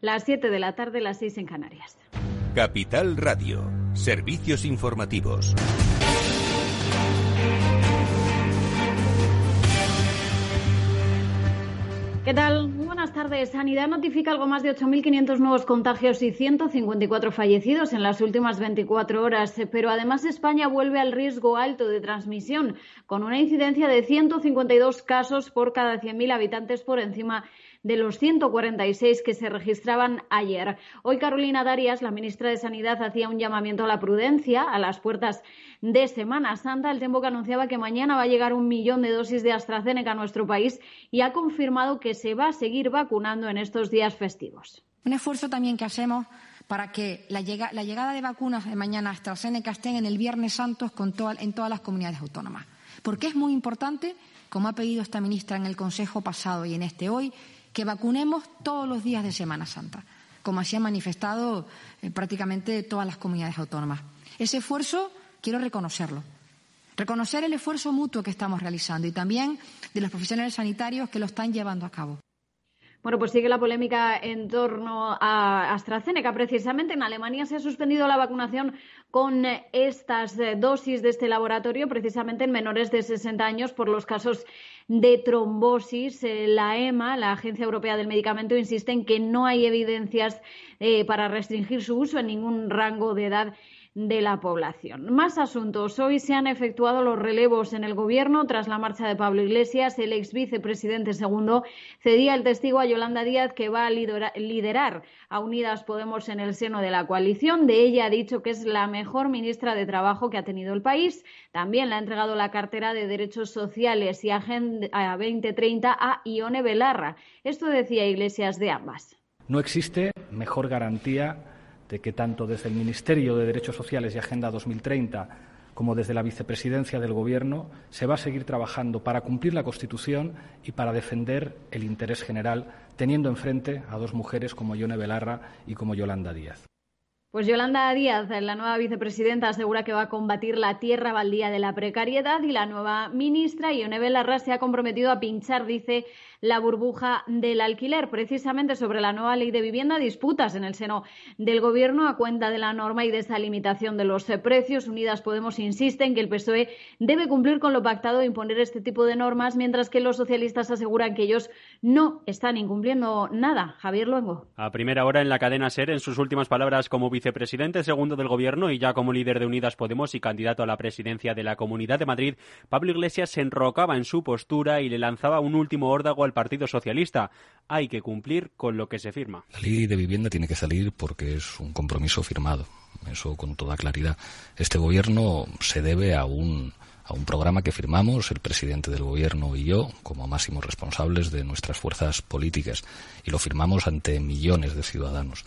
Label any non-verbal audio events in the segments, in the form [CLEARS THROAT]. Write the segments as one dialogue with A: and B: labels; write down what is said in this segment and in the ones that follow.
A: las 7 de la tarde, las 6 en Canarias.
B: Capital Radio, servicios informativos.
A: ¿Qué tal? Muy buenas tardes. Sanidad notifica algo más de 8.500 nuevos contagios y 154 fallecidos en las últimas 24 horas, pero además España vuelve al riesgo alto de transmisión, con una incidencia de 152 casos por cada 100.000 habitantes por encima de los 146 que se registraban ayer. Hoy Carolina Darias, la ministra de Sanidad, hacía un llamamiento a la prudencia a las puertas de Semana Santa. El tiempo que anunciaba que mañana va a llegar un millón de dosis de AstraZeneca a nuestro país y ha confirmado que se va a seguir vacunando en estos días festivos.
C: Un esfuerzo también que hacemos para que la, llegada de vacunas de mañana AstraZeneca estén en el Viernes Santo en todas las comunidades autónomas. Porque es muy importante, como ha pedido esta ministra en el Consejo pasado y en este hoy, que vacunemos todos los días de Semana Santa, como así han manifestado eh, prácticamente todas las comunidades autónomas. Ese esfuerzo quiero reconocerlo. Reconocer el esfuerzo mutuo que estamos realizando y también de los profesionales sanitarios que lo están llevando a cabo.
A: Bueno, pues sigue la polémica en torno a AstraZeneca. Precisamente en Alemania se ha suspendido la vacunación con estas eh, dosis de este laboratorio, precisamente en menores de 60 años, por los casos de trombosis. Eh, la EMA, la Agencia Europea del Medicamento, insiste en que no hay evidencias eh, para restringir su uso en ningún rango de edad de la población. Más asuntos. Hoy se han efectuado los relevos en el Gobierno tras la marcha de Pablo Iglesias. El ex vicepresidente segundo cedía el testigo a Yolanda Díaz, que va a liderar a Unidas Podemos en el seno de la coalición. De ella ha dicho que es la mejor ministra de Trabajo que ha tenido el país. También le ha entregado la cartera de Derechos Sociales y Agenda 2030 a Ione Belarra. Esto decía Iglesias de ambas.
D: No existe mejor garantía de que tanto desde el Ministerio de Derechos Sociales y Agenda 2030 como desde la vicepresidencia del Gobierno se va a seguir trabajando para cumplir la Constitución y para defender el interés general, teniendo enfrente a dos mujeres como Yone Belarra y como Yolanda Díaz.
A: Pues Yolanda Díaz, la nueva vicepresidenta, asegura que va a combatir la tierra baldía de la precariedad y la nueva ministra, Ione Belarra, se ha comprometido a pinchar, dice, la burbuja del alquiler. Precisamente sobre la nueva ley de vivienda, disputas en el seno del Gobierno a cuenta de la norma y de esa limitación de los precios. Unidas Podemos insiste en que el PSOE debe cumplir con lo pactado e imponer este tipo de normas, mientras que los socialistas aseguran que ellos no están incumpliendo nada. Javier Luengo.
E: A primera hora en la cadena SER, en sus últimas palabras como vicepresidente segundo del Gobierno y ya como líder de Unidas Podemos y candidato a la presidencia de la Comunidad de Madrid, Pablo Iglesias se enrocaba en su postura y le lanzaba un último órdago al Partido Socialista. Hay que cumplir con lo que se firma.
F: La ley de vivienda tiene que salir porque es un compromiso firmado. Eso con toda claridad. Este gobierno se debe a un a un programa que firmamos el presidente del gobierno y yo como máximos responsables de nuestras fuerzas políticas y lo firmamos ante millones de ciudadanos.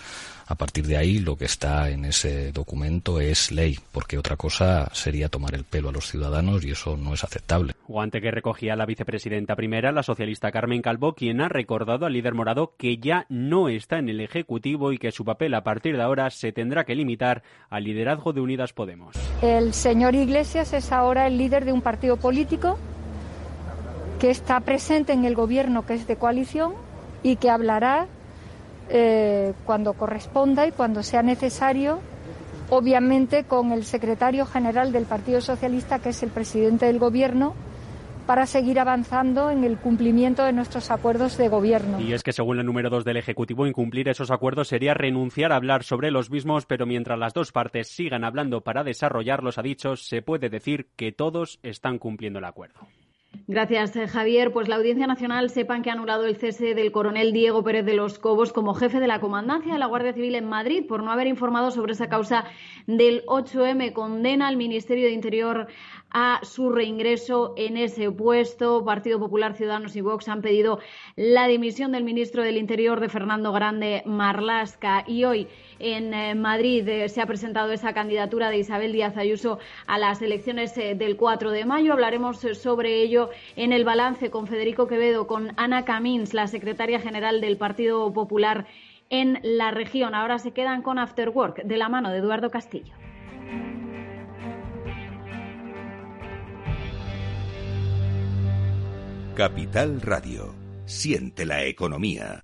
F: A partir de ahí, lo que está en ese documento es ley, porque otra cosa sería tomar el pelo a los ciudadanos y eso no es aceptable.
E: Guante que recogía la vicepresidenta primera, la socialista Carmen Calvo, quien ha recordado al líder morado que ya no está en el Ejecutivo y que su papel a partir de ahora se tendrá que limitar al liderazgo de Unidas Podemos.
G: El señor Iglesias es ahora el líder de un partido político que está presente en el gobierno que es de coalición y que hablará eh, cuando corresponda y cuando sea necesario, obviamente con el secretario general del Partido Socialista, que es el presidente del Gobierno, para seguir avanzando en el cumplimiento de nuestros acuerdos de gobierno.
E: Y es que según el número 2 del Ejecutivo, incumplir esos acuerdos sería renunciar a hablar sobre los mismos, pero mientras las dos partes sigan hablando para desarrollarlos, ha dicho, se puede decir que todos están cumpliendo el acuerdo.
A: Gracias, eh, Javier. Pues la Audiencia Nacional sepan que ha anulado el cese del coronel Diego Pérez de los Cobos como jefe de la comandancia de la Guardia Civil en Madrid por no haber informado sobre esa causa del 8M. Condena al Ministerio de Interior a su reingreso en ese puesto. Partido Popular, Ciudadanos y Vox han pedido la dimisión del ministro del Interior de Fernando Grande Marlasca y hoy en eh, Madrid eh, se ha presentado esa candidatura de Isabel Díaz Ayuso a las elecciones eh, del 4 de mayo. Hablaremos sobre ello en el balance con Federico Quevedo, con Ana Camins, la secretaria general del Partido Popular en la región. Ahora se quedan con After Work de la mano de Eduardo Castillo.
B: Capital Radio. Siente la economía.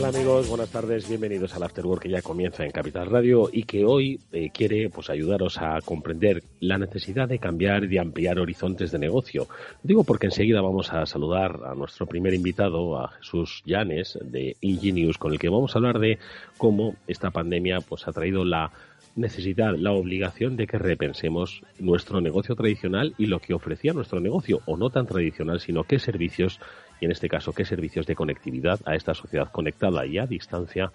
H: Tal amigos? Buenas tardes, bienvenidos al Afterwork que ya comienza en Capital Radio y que hoy eh, quiere pues ayudaros a comprender la necesidad de cambiar y ampliar horizontes de negocio. Digo porque enseguida vamos a saludar a nuestro primer invitado, a Jesús Llanes de Ingenius, con el que vamos a hablar de cómo esta pandemia pues ha traído la necesidad, la obligación de que repensemos nuestro negocio tradicional y lo que ofrecía nuestro negocio, o no tan tradicional, sino qué servicios y en este caso qué servicios de conectividad a esta sociedad conectada y a distancia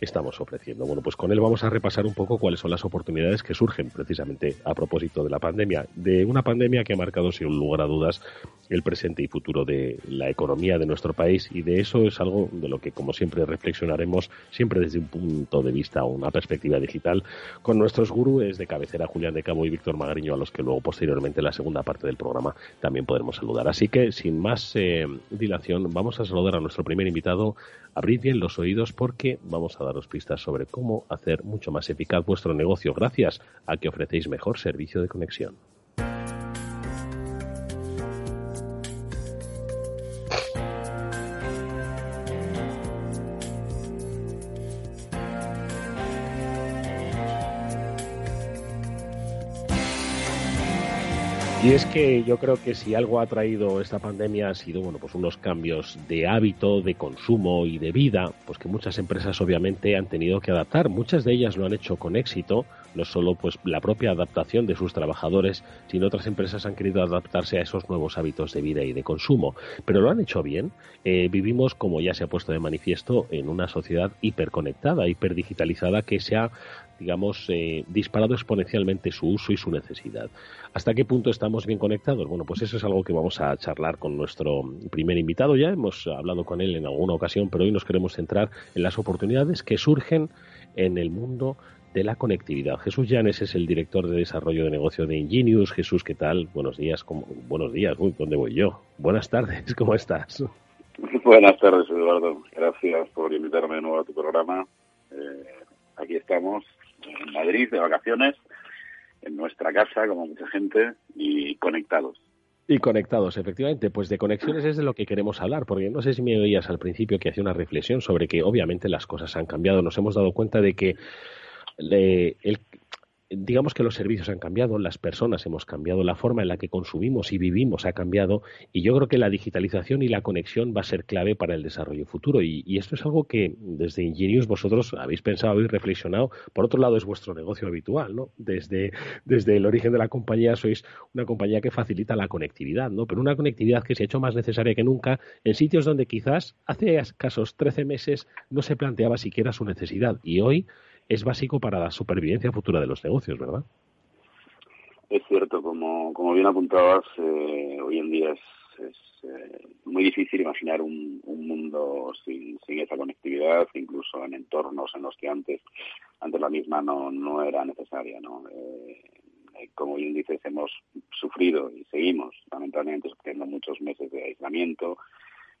H: estamos ofreciendo. Bueno, pues con él vamos a repasar un poco cuáles son las oportunidades que surgen precisamente a propósito de la pandemia, de una pandemia que ha marcado sin lugar a dudas el presente y futuro de la economía de nuestro país y de eso es algo de lo que como siempre reflexionaremos siempre desde un punto de vista o una perspectiva digital con nuestros gurúes de cabecera Julián de Cabo y Víctor Magariño a los que luego posteriormente en la segunda parte del programa también podremos saludar. Así que sin más eh, dilación vamos a saludar a nuestro primer invitado. Abrid bien los oídos porque vamos a daros pistas sobre cómo hacer mucho más eficaz vuestro negocio gracias a que ofrecéis mejor servicio de conexión. Y es que yo creo que si algo ha traído esta pandemia ha sido bueno pues unos cambios de hábito, de consumo y de vida, pues que muchas empresas obviamente han tenido que adaptar. Muchas de ellas lo han hecho con éxito, no solo pues la propia adaptación de sus trabajadores, sino otras empresas han querido adaptarse a esos nuevos hábitos de vida y de consumo. Pero lo han hecho bien. Eh, vivimos, como ya se ha puesto de manifiesto, en una sociedad hiperconectada, hiperdigitalizada que se ha digamos, eh, disparado exponencialmente su uso y su necesidad. ¿Hasta qué punto estamos bien conectados? Bueno, pues eso es algo que vamos a charlar con nuestro primer invitado. Ya hemos hablado con él en alguna ocasión, pero hoy nos queremos centrar en las oportunidades que surgen en el mundo de la conectividad. Jesús Llanes es el director de desarrollo de negocio de Ingenius. Jesús, ¿qué tal? Buenos días. Buenos días. Uy, ¿dónde voy yo? Buenas tardes. ¿Cómo estás? [LAUGHS]
I: Buenas tardes, Eduardo. Gracias por invitarme de nuevo a tu programa. Eh, aquí estamos en Madrid de vacaciones, en nuestra casa, como mucha gente, y conectados.
H: Y conectados, efectivamente. Pues de conexiones es de lo que queremos hablar, porque no sé si me oías al principio que hacía una reflexión sobre que obviamente las cosas han cambiado. Nos hemos dado cuenta de que digamos que los servicios han cambiado, las personas hemos cambiado, la forma en la que consumimos y vivimos ha cambiado y yo creo que la digitalización y la conexión va a ser clave para el desarrollo futuro y, esto es algo que desde Ingenius vosotros habéis pensado, habéis reflexionado. Por otro lado es vuestro negocio habitual, ¿no? Desde, desde el origen de la compañía sois una compañía que facilita la conectividad, ¿no? Pero una conectividad que se ha hecho más necesaria que nunca en sitios donde quizás hace escasos 13 meses no se planteaba siquiera su necesidad y hoy es básico para la supervivencia futura de los negocios, ¿verdad?
I: Es cierto, como, como bien apuntabas, eh, hoy en día es, eh, muy difícil imaginar un, mundo sin, esa conectividad, incluso en entornos en los que antes, antes la misma no, no era necesaria. ¿no? Eh, como bien dices, hemos sufrido y seguimos lamentablemente sufriendo muchos meses de aislamiento,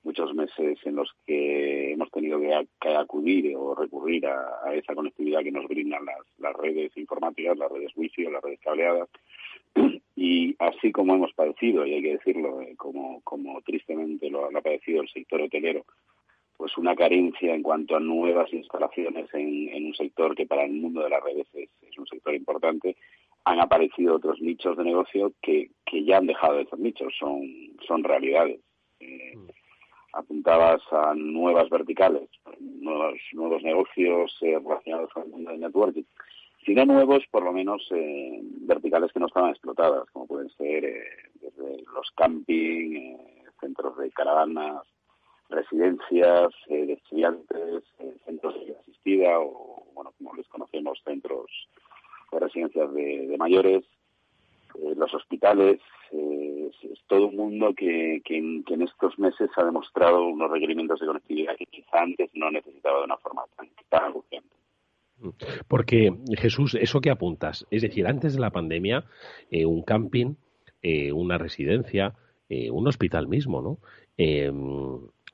I: muchos meses en los que hemos tenido que, acudir o recurrir a, esa conectividad que nos brindan las, redes informáticas, las redes wifi o las redes cableadas. [CLEARS THROAT] Y así como hemos padecido, y hay que decirlo, eh, como, como tristemente lo, ha padecido el sector hotelero, pues una carencia en cuanto a nuevas instalaciones en, un sector que para el mundo de las redes es, un sector importante, han aparecido otros nichos de negocio que, que ya han dejado de ser nichos, son, son realidades. Eh, apuntabas a nuevas verticales, nuevos, nuevos negocios eh, relacionados con el mundo del networking. Si no nuevos, por lo menos eh, verticales que no estaban explotadas, como pueden ser eh, desde los camping, centros de caravanas, residencias de estudiantes, centros de asistida o, bueno, como les conocemos, centros de residencias de mayores, los hospitales, eh, todo un mundo que, en, estos meses ha demostrado unos requerimientos de conectividad que quizá antes no necesitaba de una forma tan, tan
H: Porque, Jesús, eso que apuntas, es decir, antes de la pandemia, eh, un camping, eh, una residencia, un hospital mismo, ¿no?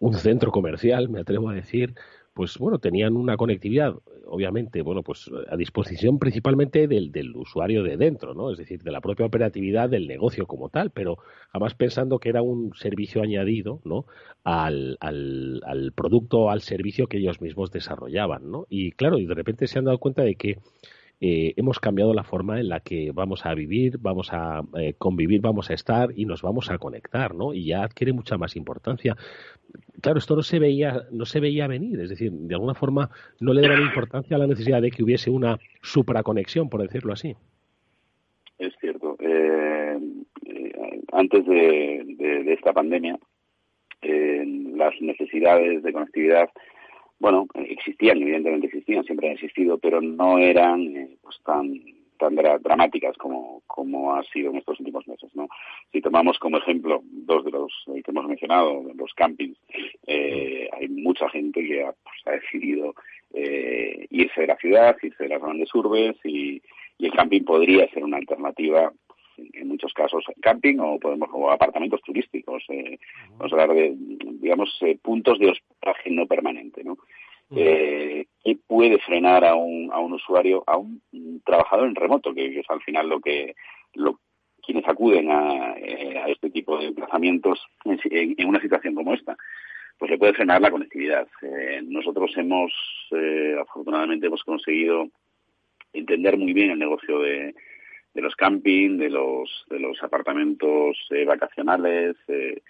H: un centro comercial, me atrevo a decir, pues bueno, tenían una conectividad, obviamente, bueno, pues a disposición principalmente del, del, usuario de dentro, ¿no? Es decir, de la propia operatividad del negocio como tal, pero además pensando que era un servicio añadido, ¿no? Al, al, al producto, al servicio que ellos mismos desarrollaban, ¿no? Y claro, y de repente se han dado cuenta de que eh, hemos cambiado la forma en la que vamos a vivir, vamos a eh, convivir, vamos a estar y nos vamos a conectar, ¿no? Y ya adquiere mucha más importancia. Claro, esto no se veía, no se veía venir, es decir, de alguna forma no le daban importancia a la necesidad de que hubiese una supraconexión, por decirlo así.
I: Es cierto. Eh, antes de, esta pandemia, las necesidades de conectividad bueno, existían, evidentemente existían, siempre han existido, pero no eran eh, pues tan tan dramáticas como, como ha sido en estos últimos meses. ¿no? Si tomamos como ejemplo dos de los eh, que hemos mencionado, los campings, eh, hay mucha gente que ha, pues, ha decidido irse de la ciudad, irse de las grandes urbes y, y el camping podría ser una alternativa en muchos casos camping o podemos o apartamentos turísticos eh, vamos a hablar de digamos eh, puntos de hospedaje no permanente no eh, ¿Qué puede frenar a un, a un usuario, a un, trabajador en remoto, que, es al final lo que lo, quienes acuden a, eh, a este tipo de emplazamientos en, en, una situación como esta? Pues le puede frenar la conectividad. Eh, nosotros hemos, eh, afortunadamente, hemos conseguido entender muy bien el negocio de, de los camping, de los, de los apartamentos eh, vacacionales eh,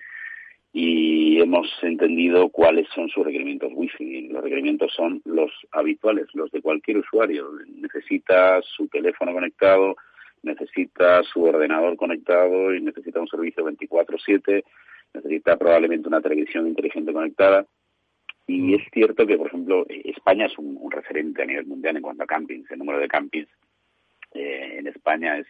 I: y hemos entendido cuáles son sus requerimientos wifi. Los requerimientos son los habituales, los de cualquier usuario. Necesita su teléfono conectado, necesita su ordenador conectado y necesita un servicio 24/7, necesita probablemente una televisión inteligente conectada. Y mm. es cierto que, por ejemplo, España es un, un, referente a nivel mundial en cuanto a campings. El número de campings eh, en España es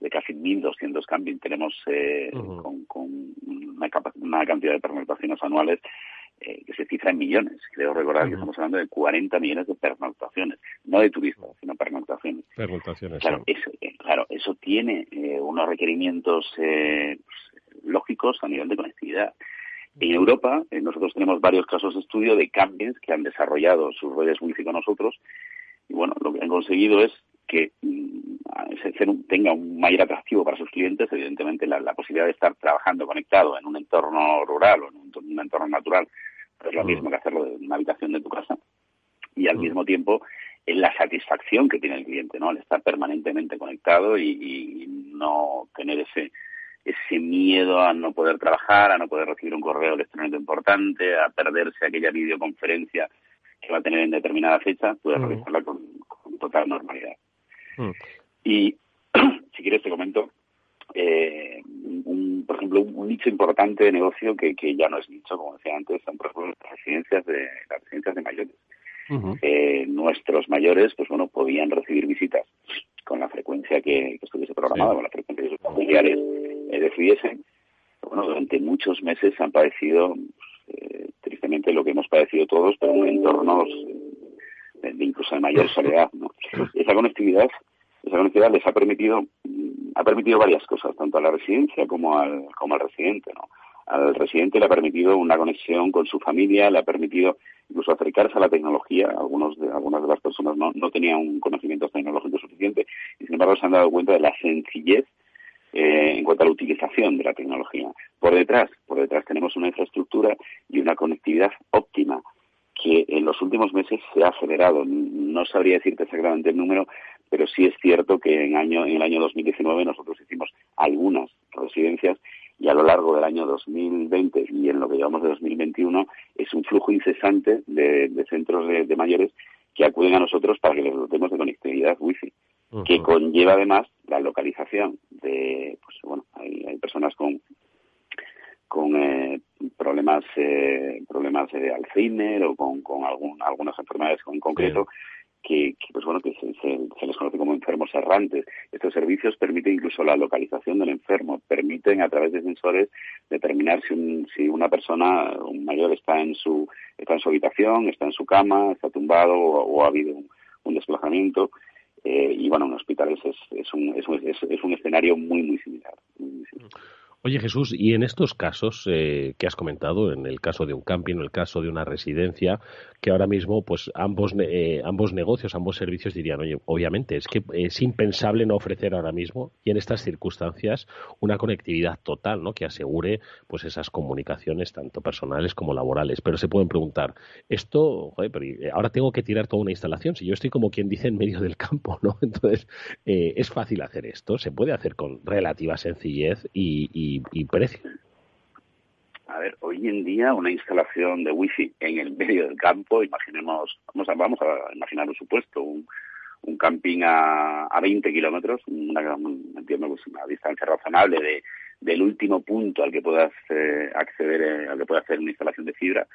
I: de casi 1.200 camping. Tenemos eh, con, con una, una, cantidad de pernoctaciones anuales eh, que se cifra en millones. Creo recordar que estamos hablando de 40 millones de pernoctaciones, no de turistas, sino pernoctaciones.
H: Pernoctaciones,
I: claro. Eso, claro, eso tiene unos requerimientos lógicos a nivel de conectividad. En Europa, nosotros tenemos varios casos de estudio de campings que han desarrollado sus redes wifi con nosotros y bueno, lo que han conseguido es que mm, tenga un mayor atractivo para sus clientes, evidentemente la, posibilidad de estar trabajando conectado en un entorno rural o en un, entorno natural es lo mismo que hacerlo en una habitación de tu casa y al mismo tiempo en la satisfacción que tiene el cliente, ¿no? Al estar permanentemente conectado y, no tener ese ese miedo a no poder trabajar, a no poder recibir un correo electrónico importante, a perderse aquella videoconferencia que va a tener en determinada fecha, puede realizarla con total normalidad. Mm. Y [CLEARS THROAT] si quieres te comento, eh, un, por ejemplo, un, nicho importante de negocio que, que ya no es nicho, como decía antes, son por ejemplo las residencias de, las residencias de mayores. eh, nuestros mayores, pues bueno, podían recibir visitas con la frecuencia que, que estuviese programada, con la frecuencia que sus familiares eh, decidiesen. Bueno, durante muchos meses han padecido, eh, tristemente, lo que hemos padecido todos, pero en entornos de, incluso de mayor soledad. ¿no? [LAUGHS] Esa conectividad, esa conectividad les ha permitido, mm, ha permitido varias cosas, tanto a la residencia como al, como al residente, ¿no? Al residente le ha permitido una conexión con su familia, le ha permitido incluso acercarse a la tecnología. Algunos de, algunas de las personas no, no tenían un conocimiento tecnológico suficiente y sin embargo se han dado cuenta de la sencillez eh, en cuanto a la utilización de la tecnología. Por detrás, por detrás tenemos una infraestructura y una conectividad óptima que en los últimos meses se ha acelerado. No sabría decirte exactamente el número, pero sí es cierto que en, año, en el año 2019 nosotros hicimos algunas residencias y a lo largo del año 2020 y en lo que llevamos de 2021 es un flujo incesante de, centros de, mayores que acuden a nosotros para que les dotemos de conectividad wifi, que conlleva además la localización de, pues bueno, hay, hay personas con con eh, problemas eh, problemas de Alzheimer o con, con algún, algunas enfermedades en concreto que, pues bueno que se, les conoce como enfermos errantes. Estos servicios permiten incluso la localización del enfermo, permiten a través de sensores determinar si, si una persona, un mayor está en su está en su habitación, está en su cama, está tumbado o, ha habido un, desplazamiento. Eh, y bueno, en hospitales es, es, un, es, es, un escenario muy, muy similar. Muy similar.
H: Oye Jesús, y en estos casos eh, que has comentado, en el caso de un camping, en el caso de una residencia, que ahora mismo, pues ambos eh, ambos negocios, ambos servicios dirían, oye, obviamente es que es impensable no ofrecer ahora mismo y en estas circunstancias una conectividad total, ¿no? Que asegure, pues esas comunicaciones tanto personales como laborales. Pero se pueden preguntar, esto, pero eh, ahora tengo que tirar toda una instalación. Si yo estoy como quien dice en medio del campo, ¿no? [LAUGHS] Entonces es fácil hacer esto, se puede hacer con relativa sencillez y y, precio?
I: A ver, hoy en día una instalación de wifi en el medio del campo, imaginemos, vamos a, vamos a imaginar un supuesto, un, un camping a, a 20 kilómetros, una, una distancia razonable de, del último punto al que puedas eh, acceder, eh, al que puedas hacer una instalación de fibra,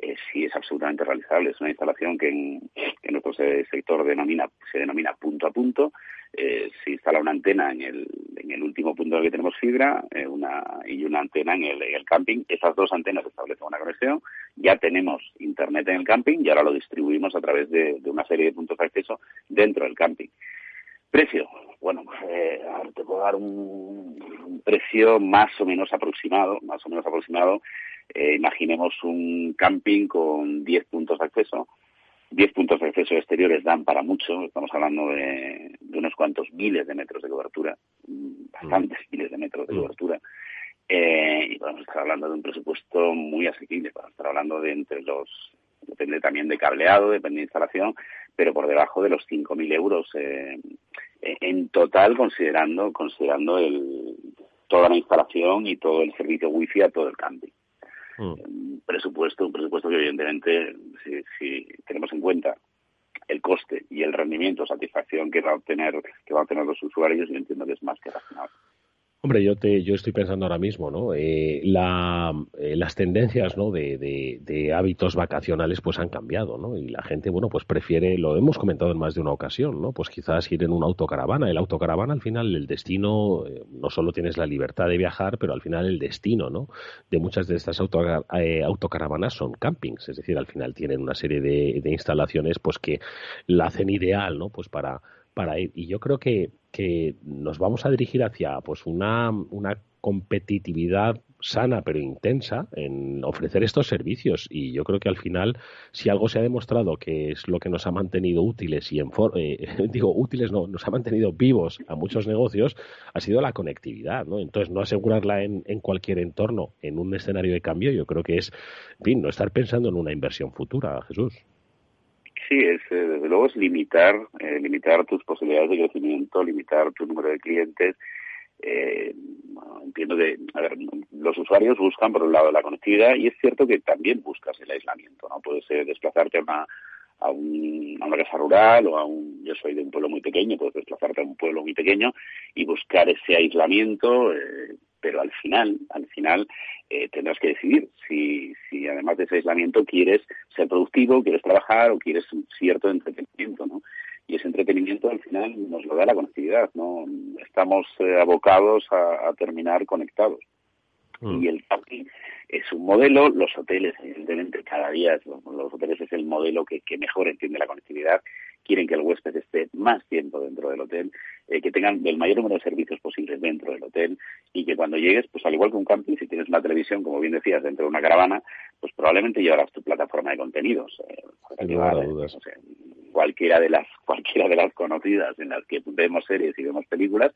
I: eh, sí es absolutamente realizable. Es una instalación que en, que nuestro sector denomina, se denomina punto a punto. Eh, se instala una antena en el, en el último punto en el que tenemos fibra eh, una, y una antena en el, en el camping. Esas dos antenas establecen una conexión. Ya tenemos internet en el camping y ahora lo distribuimos a través de, de una serie de puntos de acceso dentro del camping. Precio. Bueno, eh, te puedo dar un, un, precio más o menos aproximado, más o menos aproximado eh, imaginemos un camping con 10 puntos de acceso. 10 puntos de acceso exteriores dan para mucho, estamos hablando de, unos cuantos miles de metros de cobertura, bastantes mm. miles de metros de mm. cobertura. Eh, y podemos estar hablando de un presupuesto muy asequible, podemos estar hablando de entre los, depende también de cableado, depende de instalación, pero por debajo de los 5.000 euros eh, en total, considerando, considerando el, toda la instalación y todo el servicio wifi a todo el camping. Mm. presupuesto, un presupuesto que evidentemente, si, tenemos en cuenta el coste y el rendimiento, satisfacción que va a obtener, que va a obtener los usuarios, yo entiendo que es más que razonable.
H: Hombre, yo te, yo estoy pensando ahora mismo, ¿no? Eh, la, eh, las tendencias, ¿no? De, de, hábitos vacacionales, pues han cambiado, ¿no? Y la gente, bueno, pues prefiere, lo hemos comentado en más de una ocasión, ¿no? Pues quizás ir en una autocaravana. El autocaravana, al final, el destino, eh, no solo tienes la libertad de viajar, pero al final el destino, ¿no? De muchas de estas autocaravanas son campings, es decir, al final tienen una serie de, de instalaciones, pues que la hacen ideal, ¿no? Pues para para ir. Y yo creo que, que nos vamos a dirigir hacia pues una, una competitividad sana pero intensa en ofrecer estos servicios. Y yo creo que al final si algo se ha demostrado que es lo que nos ha mantenido útiles y en eh, [LAUGHS] digo útiles no nos ha mantenido vivos a muchos negocios ha sido la conectividad no entonces no asegurarla en, en cualquier entorno en un escenario de cambio yo creo que es fin no estar pensando en una inversión futura Jesús
I: sí, es, eh, desde luego es limitar, eh, limitar tus posibilidades de crecimiento, limitar tu número de clientes. Eh, entiendo que a ver, los usuarios buscan por un lado la conectividad y es cierto que también buscas el aislamiento, ¿no? Puedes desplazarte a una, a, un, a una casa rural o a un, yo soy de un pueblo muy pequeño, puedes desplazarte a un pueblo muy pequeño y buscar ese aislamiento, eh, pero al final, al final eh, tendrás que decidir si, si además de ese aislamiento quieres ser productivo, quieres trabajar o quieres un cierto entretenimiento, ¿no? Y ese entretenimiento al final nos lo da la conectividad, ¿no? Estamos eh, abocados a, terminar conectados. Mm. Y el camping es un modelo, los hoteles, evidentemente, cada día los hoteles es el modelo que, que mejor entiende la conectividad quieren que el huésped esté más tiempo dentro del hotel, eh, que tengan el mayor número de servicios posibles dentro del hotel y que cuando llegues, pues al igual que un camping, si tienes una televisión, como bien decías, dentro de una caravana, pues probablemente llevarás tu plataforma de contenidos. Eh, cualquiera de las [LAUGHS] cualquiera de las conocidas en las que vemos series y vemos películas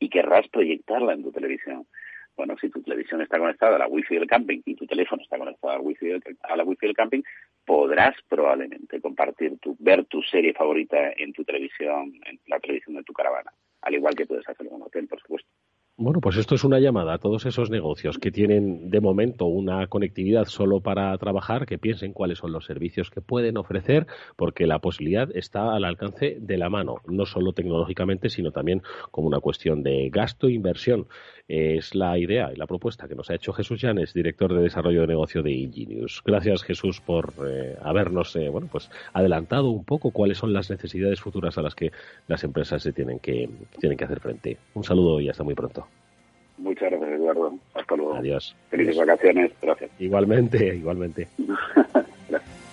I: y querrás proyectarla en tu televisión Bueno, si tu televisión está conectada a la wifi del camping y tu teléfono está conectado a la wifi del, a la wifi del camping, podrás probablemente compartir tu, ver tu serie favorita en tu televisión, en la televisión de tu caravana, al igual que puedes hacerlo en un hotel, por supuesto.
H: Bueno, pues esto es una llamada a todos esos negocios que tienen de momento una conectividad solo para trabajar, que piensen cuáles son los servicios que pueden ofrecer, porque la posibilidad está al alcance de la mano, no solo tecnológicamente, sino también como una cuestión de gasto e inversión. Es la idea y la propuesta que nos ha hecho Jesús Llanes, director de desarrollo de negocio de Ingenius. Gracias, Jesús, por eh, habernos eh, bueno, pues adelantado un poco cuáles son las necesidades futuras a las que las empresas se tienen que, tienen que hacer frente. Un saludo y hasta muy pronto.
I: Muchas gracias, Eduardo. Hasta luego.
H: Adiós.
I: Felices vacaciones. Gracias.
H: Igualmente, [LAUGHS] igualmente.
I: gracias. [LAUGHS]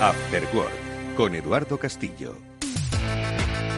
B: After Work con Eduardo Castillo.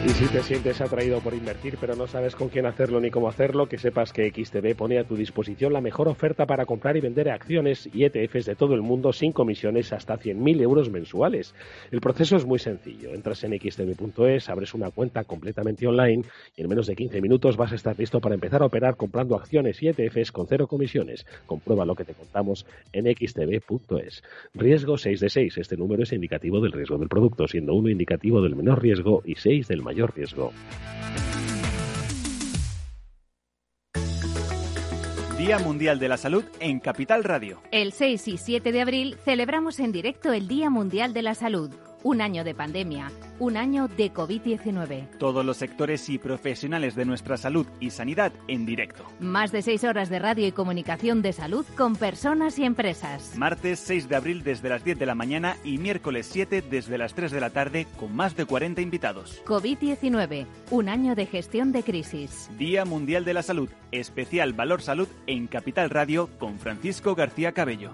H: Y si te sientes atraído por invertir pero no sabes con quién hacerlo ni cómo hacerlo, que sepas que XTB pone a tu disposición la mejor oferta para comprar y vender acciones y ETFs de todo el mundo sin comisiones hasta 100.000 euros mensuales. El proceso es muy sencillo. Entras en xtb.es, abres una cuenta completamente online y en menos de 15 minutos vas a estar listo para empezar a operar comprando acciones y ETFs con cero comisiones. Comprueba lo que te contamos en xtb.es. Riesgo 6 de 6. Este número es indicativo del riesgo del producto, siendo uno indicativo del menor riesgo y 6 del mayor riesgo.
J: Día Mundial de la Salud en Capital Radio.
K: El 6 y 7 de abril celebramos en directo el Día Mundial de la Salud. Un año de pandemia, un año de COVID-19.
J: Todos los sectores y profesionales de nuestra salud y sanidad en directo.
K: Más de seis horas de radio y comunicación de salud con personas y empresas.
J: Martes 6 de abril desde las 10 de la mañana y miércoles 7 desde las 3 de la tarde con más de 40 invitados.
K: COVID-19, un año de gestión de crisis.
J: Día Mundial de la Salud, especial Valor Salud en Capital Radio con Francisco García Cabello.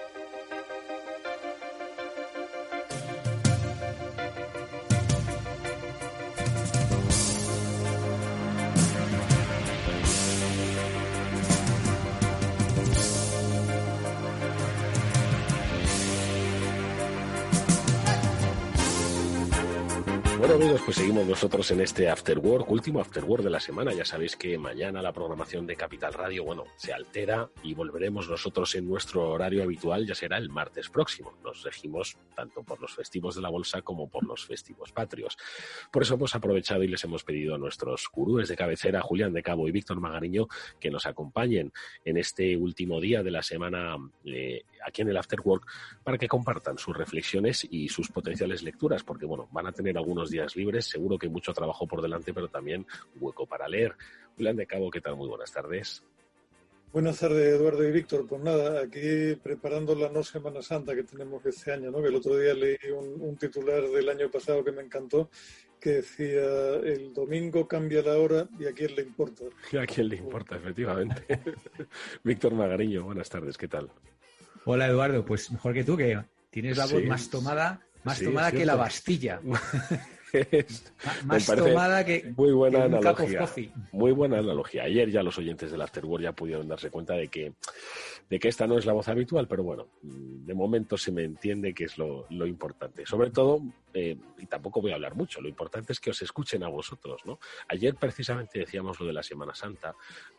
H: Nosotros en este After Work, último After Work de la semana. Ya sabéis que mañana la programación de Capital Radio, bueno, se altera y volveremos nosotros en nuestro horario habitual, ya será el martes próximo. Nos regimos tanto por los festivos de la bolsa como por los festivos patrios. Por eso hemos aprovechado y les hemos pedido a nuestros gurúes de cabecera, Julián de Cabo y Víctor Magariño, que nos acompañen en este último día de la semana eh, aquí en el After Work para que compartan sus reflexiones y sus potenciales lecturas, porque bueno, van a tener algunos días libres, seguro que mucho trabajo por delante, pero también hueco para leer. Julián de Cabo, ¿qué tal? Muy buenas tardes.
L: Buenas tardes, Eduardo y Víctor. Pues nada, aquí preparando la no Semana Santa que tenemos este año, ¿no? Que el otro día leí un, un, titular del año pasado que me encantó, que decía, el domingo cambia la hora y a quién le importa.
H: Y a quién le importa, efectivamente. [LAUGHS] Víctor Magariño, buenas tardes, ¿qué tal?
M: Hola, Eduardo. Pues mejor que tú, que tienes la voz
H: Sí.
M: más tomada, más
H: Sí,
M: tomada que la. Bastilla. [LAUGHS]
H: Es- [LAUGHS]
M: más
H: me
M: tomada que-
H: muy buena
M: que
H: analogía. Muy buena analogía. Ayer ya los oyentes del Afterworld ya pudieron darse cuenta de que, de que esta no es la voz habitual, pero bueno, de momento se me entiende que es lo, lo importante. Sobre todo eh, tampoco voy a hablar mucho, lo importante es que os escuchen a vosotros, ¿no? Ayer precisamente decíamos lo de la Semana Santa,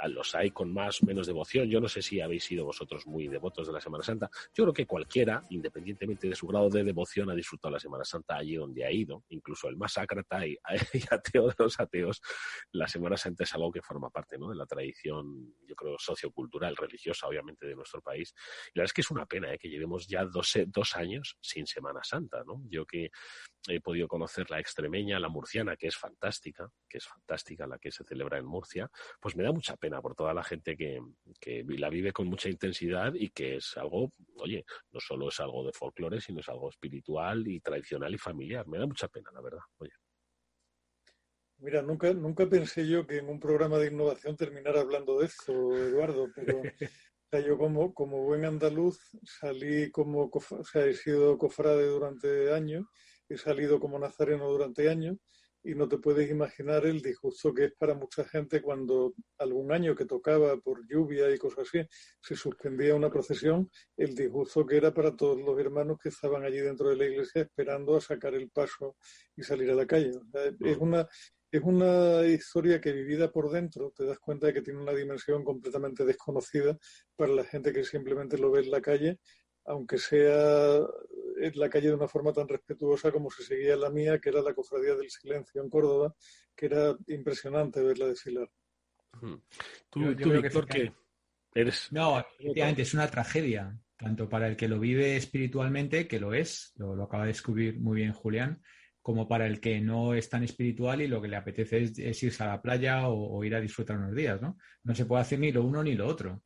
H: los hay con más o menos devoción, yo no sé si habéis sido vosotros muy devotos de la Semana Santa, yo creo que cualquiera, independientemente de su grado de devoción, ha disfrutado la Semana Santa allí donde ha ido, incluso el más ácrata [LAUGHS] y, ateo de los ateos, la Semana Santa es algo que forma parte, ¿no? De la tradición, yo creo, sociocultural, religiosa, obviamente, de nuestro país. Y la verdad es que es una pena ¿eh? que llevemos ya dos, dos años sin Semana Santa, ¿no? Yo que he podido conocer la extremeña, la murciana, que es fantástica, que es fantástica la que se celebra en Murcia, pues me da mucha pena por toda la gente que, la vive con mucha intensidad y que es algo, oye, no solo es algo de folclore, sino es algo espiritual y tradicional y familiar. Me da mucha pena, la verdad. Oye.
L: Mira, nunca, nunca pensé yo que en un programa de innovación terminara hablando de eso, Eduardo, pero yo como, como buen andaluz salí como, o sea, he sido cofrade durante años, he salido como nazareno durante años y no te puedes imaginar el disgusto que es para mucha gente cuando algún año que tocaba por lluvia y cosas así, se suspendía una procesión, el disgusto que era para todos los hermanos que estaban allí dentro de la iglesia esperando a sacar el paso y salir a la calle. es una es una historia que vivida por dentro te das cuenta de que tiene una dimensión completamente desconocida para la gente que simplemente lo ve en la calle, aunque sea en la calle de una forma tan respetuosa como se seguía la mía, que era la Cofradía del Silencio en Córdoba, que era impresionante verla desfilar.
M: Tú, Víctor, que eres... No, efectivamente, es una tragedia, tanto para el que lo vive espiritualmente, que lo es, lo, lo acaba de descubrir muy bien Julián, como para el que no es tan espiritual y lo que le apetece es, irse a la playa o, ir a disfrutar unos días, ¿no? No se puede hacer ni lo uno ni lo otro.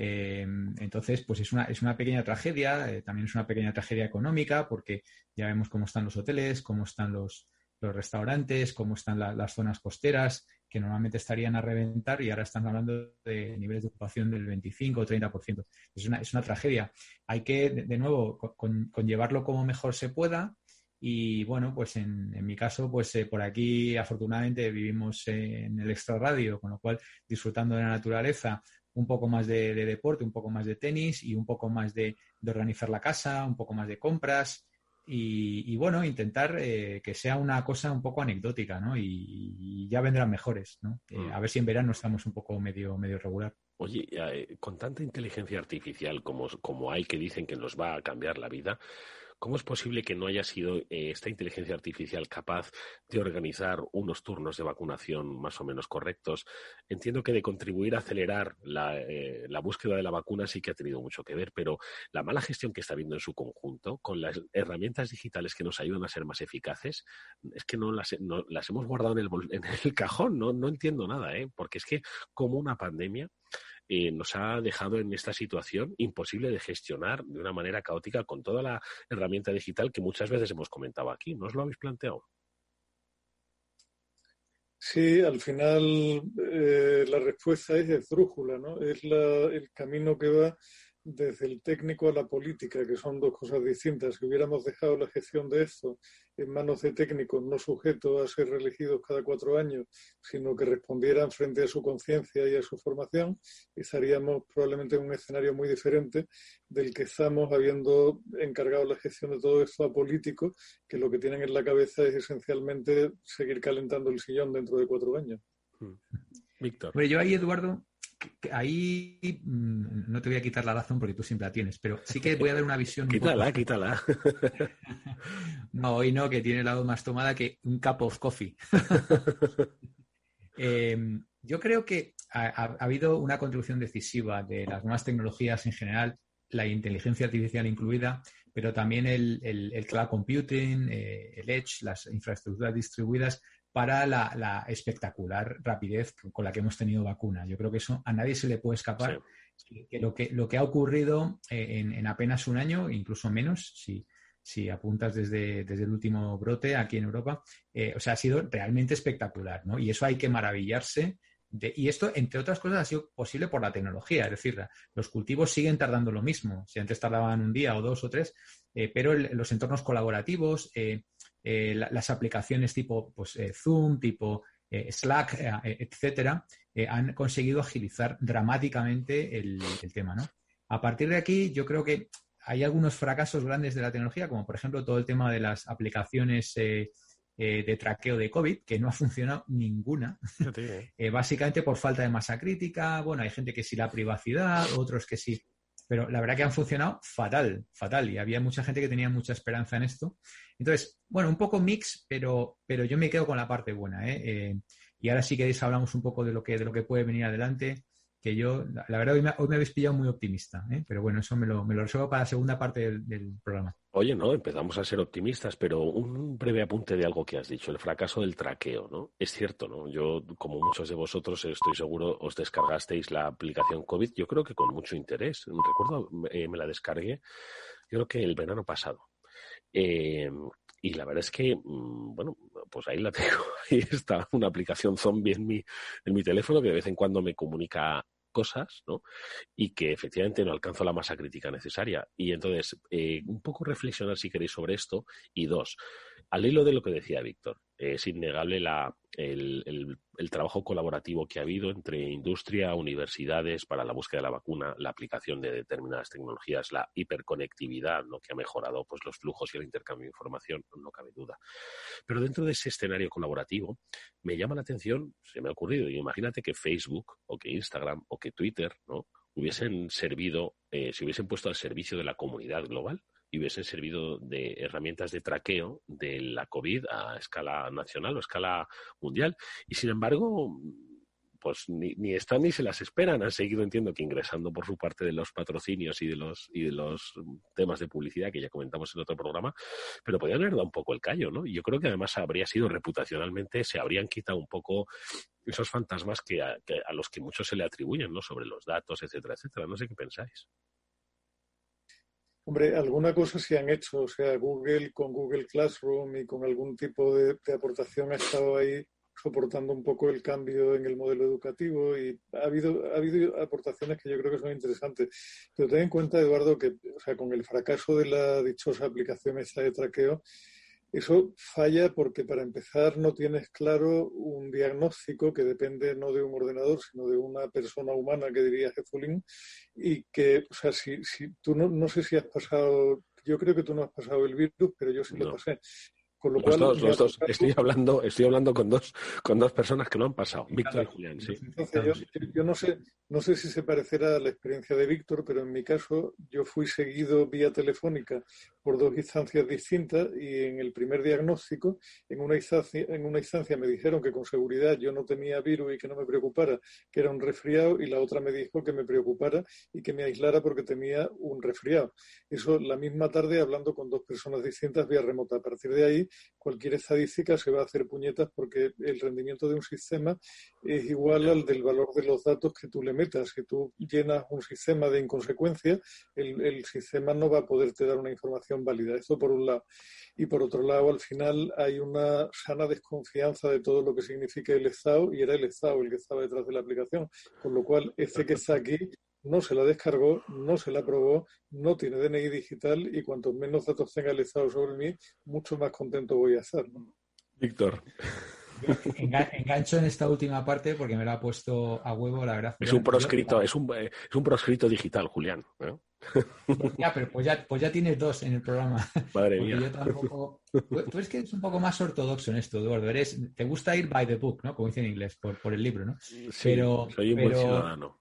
M: Eh, entonces, pues es una, es una pequeña tragedia, eh, también es una pequeña tragedia económica, porque ya vemos cómo están los hoteles, cómo están los, los restaurantes, cómo están las zonas costeras, que normalmente estarían a reventar y ahora están hablando de niveles de ocupación del 25 o 30%. Es una, es una tragedia. Hay que, de, nuevo, conllevarlo como mejor se pueda y bueno, pues en, mi caso, pues eh, por aquí afortunadamente vivimos en el extrarradio, con lo cual disfrutando de la naturaleza, un poco más de, deporte, un poco más de tenis y un poco más de, organizar la casa, un poco más de compras y, bueno, intentar eh, que sea una cosa un poco anecdótica, ¿no? Y, ya vendrán mejores, ¿no? Eh, mm. a ver si en verano estamos un poco medio, medio regular.
H: Oye, con tanta inteligencia artificial como, como hay que dicen que nos va a cambiar la vida, ¿Cómo es posible que no haya sido eh, esta inteligencia artificial capaz de organizar unos turnos de vacunación más o menos correctos? Entiendo que de contribuir a acelerar eh, la, búsqueda de la vacuna sí que ha tenido mucho que ver, pero la mala gestión que está habiendo en su conjunto, con las herramientas digitales que nos ayudan a ser más eficaces, es que no las, las hemos guardado en el, en el [LAUGHS] cajón, no, no entiendo nada, ¿eh? porque es que como una pandemia eh, nos ha dejado en esta situación imposible de gestionar de una manera caótica con toda la herramienta digital que muchas veces hemos comentado aquí. ¿No os lo habéis planteado?
L: Sí, al final eh, la respuesta es esdrújula, ¿no? Es el camino que va desde el técnico a la política, que son dos cosas distintas. Si hubiéramos dejado la gestión de esto en manos de técnicos no sujetos a ser reelegidos cada cuatro años, sino que respondieran frente a su conciencia y a su formación, estaríamos probablemente en un escenario muy diferente del que estamos habiendo encargado la gestión de todo esto a políticos que lo que tienen en la cabeza es esencialmente seguir calentando el sillón dentro de cuatro años. Hmm.
M: Víctor. Bueno, yo ahí, Eduardo, ahí mm, no te voy a quitar la razón porque tú siempre la tienes, pero sí que voy a dar una visión.
H: quítala, quítala. [LAUGHS]
M: no, hoy no, que tiene la voz más tomada que un cup of coffee. [LAUGHS] Em, yo creo que ha, habido una contribución decisiva de las nuevas tecnologías en general, la inteligencia artificial incluida, pero también el, cloud computing, eh, el edge, las infraestructuras distribuidas, para la, espectacular rapidez con la que hemos tenido vacuna. Yo creo que eso a nadie se le puede escapar. Que lo, que, lo que ha ocurrido eh, en, apenas un año, incluso menos, si, si apuntas desde, desde, el último brote aquí en Europa, eh, o sea, ha sido realmente espectacular, ¿no? Y eso hay que maravillarse. De, y esto, entre otras cosas, ha sido posible por la tecnología. Es decir, los cultivos siguen tardando lo mismo. Si antes tardaban un día o dos o tres, eh, pero los entornos colaborativos, eh, las aplicaciones tipo pues, eh, Zoom, tipo eh, Slack, etcétera, han conseguido agilizar dramáticamente el, tema. ¿no? A partir de aquí, yo creo que hay algunos fracasos grandes de la tecnología, como por ejemplo todo el tema de las aplicaciones eh, eh, de traqueo de COVID, que no ha funcionado ninguna, [LAUGHS] básicamente por falta de masa crítica. Bueno, hay gente que sí la privacidad, otros que sí. Pero la verdad que han funcionado fatal, fatal. Y había mucha gente que tenía mucha esperanza en esto. Entonces, bueno, un poco mix, pero, pero yo me quedo con la parte buena. y ahora sí que hablamos un poco de lo que, de lo que puede venir adelante que yo, la verdad, hoy me, hoy me habéis pillado muy optimista, ¿eh? pero bueno, eso me lo, me lo, reservo para la segunda parte del, programa.
H: Oye, no, empezamos a ser optimistas, pero un breve apunte de algo que has dicho, el fracaso del traqueo, ¿no? Es cierto, ¿no? Yo, como muchos de vosotros, estoy seguro, os descargasteis la aplicación COVID, yo creo que con mucho interés. Recuerdo, eh, me la descargué, yo creo que el verano pasado. Eh, y la verdad es que, mm, bueno, pues ahí la tengo. [LAUGHS] Ahí está una aplicación zombie en mi, en mi teléfono que de vez en cuando me comunica cosas, ¿no? Y que efectivamente no alcanzo la masa crítica necesaria. Y entonces, eh, un poco reflexionar si queréis sobre esto. Y dos, al hilo de lo que decía Víctor, es innegable la, el, trabajo colaborativo que ha habido entre industria, universidades para la búsqueda de la vacuna, la aplicación de determinadas tecnologías, la hiperconectividad, ¿no? que ha mejorado pues, los flujos y el intercambio de información, no cabe duda. Pero dentro de ese escenario colaborativo, me llama la atención, se me ha ocurrido, y imagínate que Facebook o que Instagram o que Twitter ¿no? hubiesen servido, eh, se hubiesen puesto al servicio de la comunidad global y hubiesen servido de herramientas de traqueo de la COVID a escala nacional o escala mundial. Y sin embargo, pues ni, ni, están ni se las esperan. Han seguido, entiendo que ingresando por su parte de los patrocinios y de los, y de los temas de publicidad que ya comentamos en otro programa, pero podrían haber dado un poco el callo, ¿no? Y yo creo que además habría sido reputacionalmente, se habrían quitado un poco esos fantasmas a, que a los que muchos se le atribuyen, ¿no? Sobre los datos, etcétera, etcétera. No sé qué pensáis.
L: Hombre, alguna cosa se han hecho, o sea, Google con Google Classroom y con algún tipo de, aportación ha estado ahí soportando un poco el cambio en el modelo educativo y ha habido, ha habido aportaciones que yo creo que son interesantes. Pero ten en cuenta, Eduardo, que o sea, con el fracaso de la dichosa aplicación esta de traqueo, eso falla porque para empezar no tienes claro un diagnóstico que depende no de un ordenador, sino de una persona humana, que diría Jefulín, y que, o sea, si, si tú no, no sé si has pasado, yo creo que tú no has pasado el virus, pero yo sí lo pasé
H: los dos, los dos. Estoy hablando, estoy hablando con dos, con dos personas que lo han pasado, Víctor y Julián, sí.
L: yo, no sé, no sé si se parecerá a la experiencia de Víctor, pero en mi caso yo fui seguido vía telefónica por dos [LAUGHS] instancias distintas y en el primer diagnóstico, en una instancia, en una instancia me dijeron que con seguridad yo no tenía virus y que no me preocupara, que era un resfriado, y la otra me dijo que me preocupara y que me aislara porque tenía un resfriado. Eso la misma tarde hablando con dos personas distintas vía remota. A partir de ahí cualquier estadística se va a hacer puñetas porque el rendimiento de un sistema es igual al del valor de los datos que tú le metas. Si tú llenas un sistema de inconsecuencia, el, el sistema no va a poderte dar una información válida. Eso por un lado. Y por otro lado, al final hay una sana desconfianza de todo lo que significa el Estado y era el Estado el que estaba detrás de la aplicación. Con lo cual, ese que está aquí no se la descargó, no se la probó, no tiene DNI digital y cuanto menos datos tenga el Estado sobre mí, mucho más contento voy a estar.
H: Víctor.
M: Engancho en esta última parte porque me lo ha puesto a huevo, la verdad.
H: Es un proscrito, es un, es un proscrito digital, Julián.
M: Ya, pero pues ya, pues ya tienes dos en el programa.
H: Madre mía. Yo
M: tampoco... Tú eres que eres un poco más ortodoxo en esto, Eduardo. Eres, te gusta ir by the book, ¿no? Como dice en inglés, por, por el libro, ¿no?
H: Sí, pero, soy un buen ciudadano.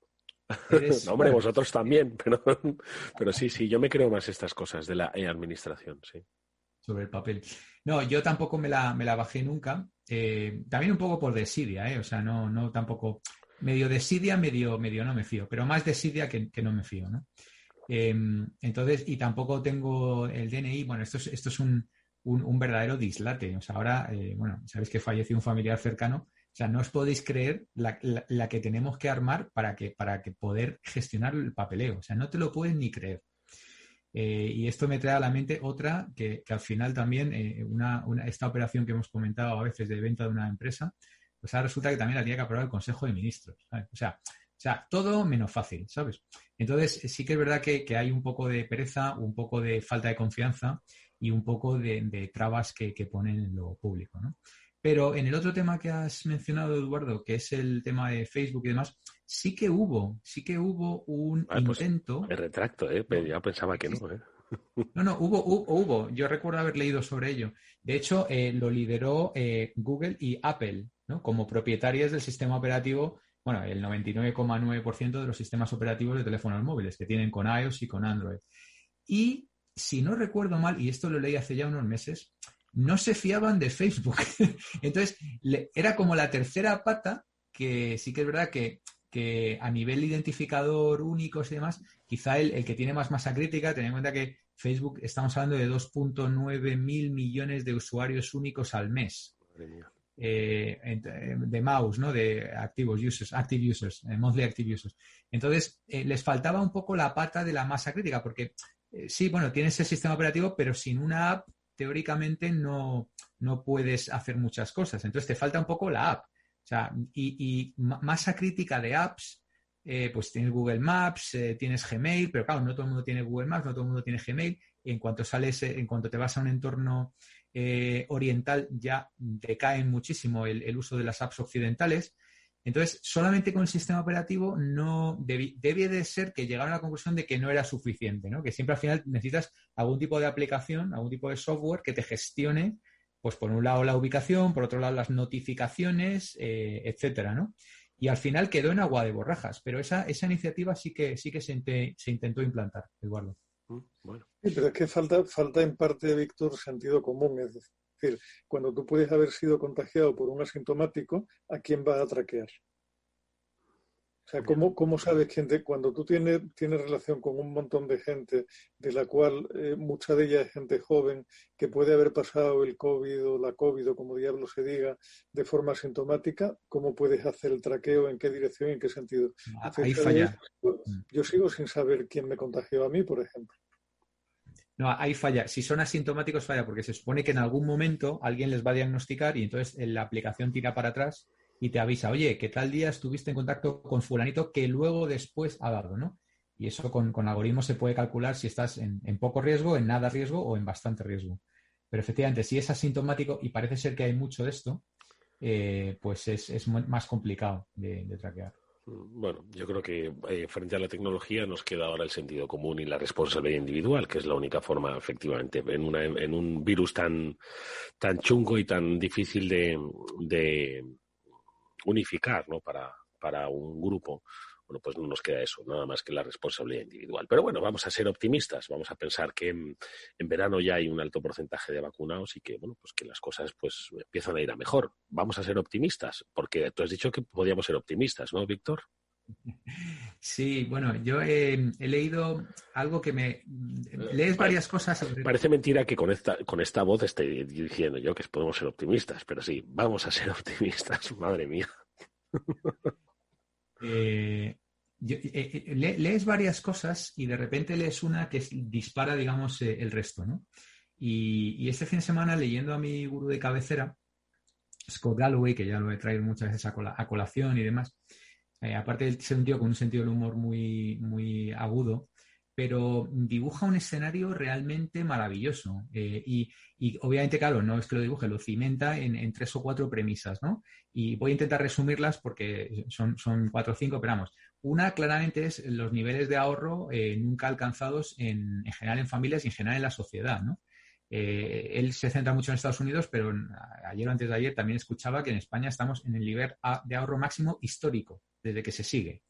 H: [LAUGHS] no, hombre, vosotros también, pero, pero sí, sí, yo me creo más estas cosas de la administración, sí.
M: Sobre el papel. No, yo tampoco me la, me la bajé nunca. Eh, también un poco por desidia, ¿eh? O sea, no, no tampoco. Medio desidia, medio, medio no me fío, pero más desidia que, que no me fío, ¿no? Em, entonces, y tampoco tengo el DNI. Bueno, esto es, esto es un, un, verdadero dislate. O sea, ahora, eh, bueno, sabéis que falleció un familiar cercano o sea, no os podéis creer la, que tenemos que armar para que, para que poder gestionar el papeleo. O sea, no te lo puedes ni creer. Eh, y esto me trae a la mente otra que, al final también, eh, una, esta operación que hemos comentado a veces de venta de una empresa, pues ahora resulta que también la tiene que aprobar el Consejo de Ministros. O sea, o sea, todo menos fácil, ¿sabes? Entonces, sí que es verdad que, hay un poco de pereza, un poco de falta de confianza y un poco de, trabas que, que ponen en lo público, ¿no? Pero en el otro tema que has mencionado, Eduardo, que es el tema de Facebook y demás, sí que hubo, sí que hubo un ah, pues, intento.
H: me retracto, ¿eh? ya pensaba que no, ¿eh? [LAUGHS]
M: No, no, hubo, hubo, Yo recuerdo haber leído sobre ello. De hecho, eh, lo lideró eh, Google y Apple, ¿no? Como propietarias del sistema operativo, bueno, el 99,9% de los sistemas operativos de teléfonos móviles que tienen con iOS y con Android. Y si no recuerdo mal, y esto lo leí hace ya unos meses, no se fiaban de Facebook. [LAUGHS] Entonces, era como la tercera pata que sí que es verdad que, a nivel identificador únicos y demás, quizá el, que tiene más masa crítica, ten en cuenta que Facebook estamos hablando de 2.9 mil millones de usuarios únicos al mes. Eh, eh, de mouse, ¿no? De activos users, active users, eh, monthly active users. Entonces, les faltaba un poco la pata de la masa crítica, porque sí, bueno, tienes el sistema operativo, pero sin una app, teóricamente no, no puedes hacer muchas cosas. Entonces, te falta un poco la app. O sea, y, masa crítica de apps, eh, pues tienes Google Maps, eh, tienes Gmail, pero claro, no todo el mundo tiene Google Maps, no todo el mundo tiene Gmail. En cuanto sales, eh, en cuanto te vas a un entorno oriental, ya decaen muchísimo el, uso de las apps occidentales. Entonces, solamente con el sistema operativo no debía de ser que llegara a la conclusión de que no era suficiente, ¿no? Que siempre al final necesitas algún tipo de aplicación, algún tipo de software que te gestione pues por un lado la ubicación, por otro lado las notificaciones, eh, etcétera, ¿no? Y al final quedó en agua de borrajas, pero esa, esa iniciativa sí que, sí que se, intentó implantar, Eduardo.
L: Mm, bueno. Sí, pero es que falta, falta en parte, Víctor, sentido común. Es decir, cuando tú puedes haber sido contagiado por un asintomático, ¿a quién vas a traquear? O sea, ¿cómo, cómo sabes quién te, cuando tú tienes, tienes relación con un montón de gente, de la cual eh, mucha de ella es gente joven, que puede haber pasado el COVID o la COVID o como diablo se diga, de forma asintomática, ¿cómo puedes hacer el traqueo? ¿En qué dirección? ¿En qué sentido?
M: Ah, ahí falla.
L: Yo, sigo sin saber quién me contagió a mí, por ejemplo.
M: No, ahí falla. Si son asintomáticos, falla, porque se supone que en algún momento alguien les va a diagnosticar y entonces la aplicación tira para atrás y te avisa, oye, que tal día estuviste en contacto con fulanito que luego después ha dado, ¿no? Y eso con, con algoritmos se puede calcular si estás en, poco riesgo, en nada riesgo o en bastante riesgo. Pero efectivamente, si es asintomático y parece ser que hay mucho de esto, eh, pues es, más complicado de, traquear.
H: Mm, bueno, yo creo que eh, frente a la tecnología nos queda ahora el sentido común y la responsabilidad individual, que es la única forma, efectivamente, en, una, en un virus tan, tan chungo y tan difícil de, unificar ¿no? para, para un grupo, bueno, pues no nos queda eso, nada más que la responsabilidad individual. Pero bueno, vamos a ser optimistas, vamos a pensar que en, verano ya hay un alto porcentaje de vacunados y que, bueno, pues que las cosas pues empiezan a ir a mejor. Vamos a ser optimistas, porque tú has dicho que podíamos ser optimistas, ¿no, Víctor?
M: Sí, bueno, yo he, leído algo que me... Lees varias cosas
H: Parece mentira que con esta, con esta voz esté diciendo yo que podemos ser optimistas, pero sí, vamos a ser [LAUGHS] optimistas, madre mía.
M: Eh, eh, eh, lees varias cosas y de repente lees una que dispara, digamos, el resto, ¿no? Y, este fin de semana, leyendo a mi gurú de cabecera, Scott Galloway, que ya lo he traído muchas veces a colación y demás, eh, aparte de ser un tío con un sentido del humor muy, muy agudo, pero dibuja un escenario realmente maravilloso. Eh, y, obviamente, claro, no es que lo dibuje, lo cimenta en, tres o cuatro premisas, ¿no? Y voy a intentar resumirlas porque son, son cuatro o cinco, pero vamos. Una claramente es los niveles de ahorro eh, nunca alcanzados en, en, general en familias y en general en la sociedad, ¿no? Él se centra mucho en Estados Unidos, pero ayer o antes de ayer también escuchaba que en España estamos en el nivel de ahorro máximo histórico desde que se sigue.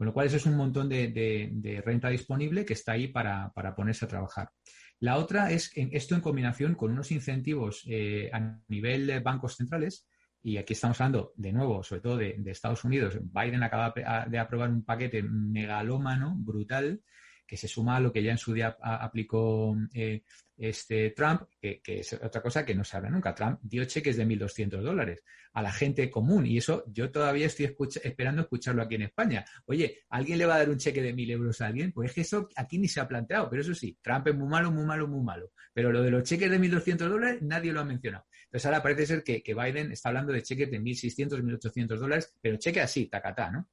M: Con lo cual, eso es un montón de, renta disponible que está ahí para, ponerse a trabajar. La otra es esto en combinación con unos incentivos eh, a nivel de bancos centrales, y aquí estamos hablando de nuevo, sobre todo de, Estados Unidos. Biden acaba de aprobar un paquete megalómano, brutal, que se suma a lo que ya en su día aplicó eh, este Trump, que, es otra cosa que no se habla nunca. Trump dio cheques de 1.200 dólares a la gente común y eso yo todavía estoy esperando escucharlo aquí en España. Oye, ¿alguien le va a dar un cheque de 1.000 euros a alguien? Pues es que eso aquí ni se ha planteado, pero eso sí, Trump es muy malo, muy malo, muy malo. Pero lo de los cheques de 1.200 dólares nadie lo ha mencionado. Entonces ahora parece ser que, que Biden está hablando de cheques de 1.600, 1.800 dólares, pero cheque así, tacatá, ¿no?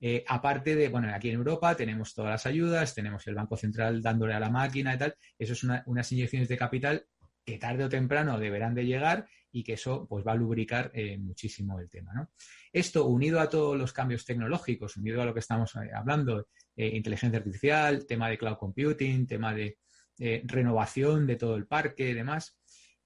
M: Eh, aparte de, bueno, aquí en Europa tenemos todas las ayudas, tenemos el Banco Central dándole a la máquina y tal, eso es unas inyecciones de capital que tarde o temprano deberán de llegar y que eso pues va a lubricar eh, muchísimo el tema. ¿no? Esto unido a todos los cambios tecnológicos, unido a lo que estamos eh, hablando, inteligencia artificial, tema de cloud computing, tema de renovación de todo el parque y demás,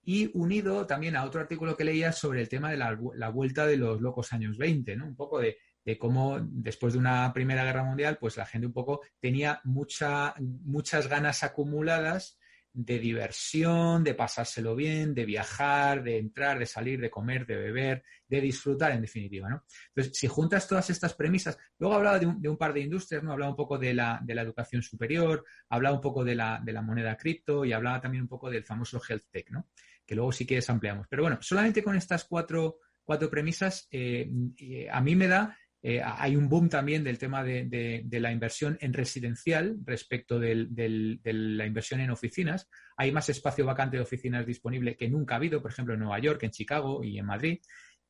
M: y unido también a otro artículo que leía sobre el tema de la, vuelta de los locos años 20, ¿no? un poco de, de cómo después de una Primera Guerra Mundial, pues la gente un poco tenía mucha, muchas ganas acumuladas de diversión, de pasárselo bien, de viajar, de entrar, de salir, de comer, de beber, de disfrutar, en definitiva, ¿no? Entonces, si juntas todas estas premisas, luego hablaba de un, par de industrias, ¿no? Hablaba un poco de la, de la educación superior, hablaba un poco de la, de la moneda cripto y hablaba también un poco del famoso health tech, ¿no? Que luego sí que ampliamos. Pero bueno, solamente con estas cuatro, cuatro premisas, eh, eh, a mí me da eh, hay un boom también del tema de, la inversión en residencial respecto de la inversión en oficinas. Hay más espacio vacante de oficinas disponible que nunca ha habido, por ejemplo, en Nueva York, en Chicago y en Madrid.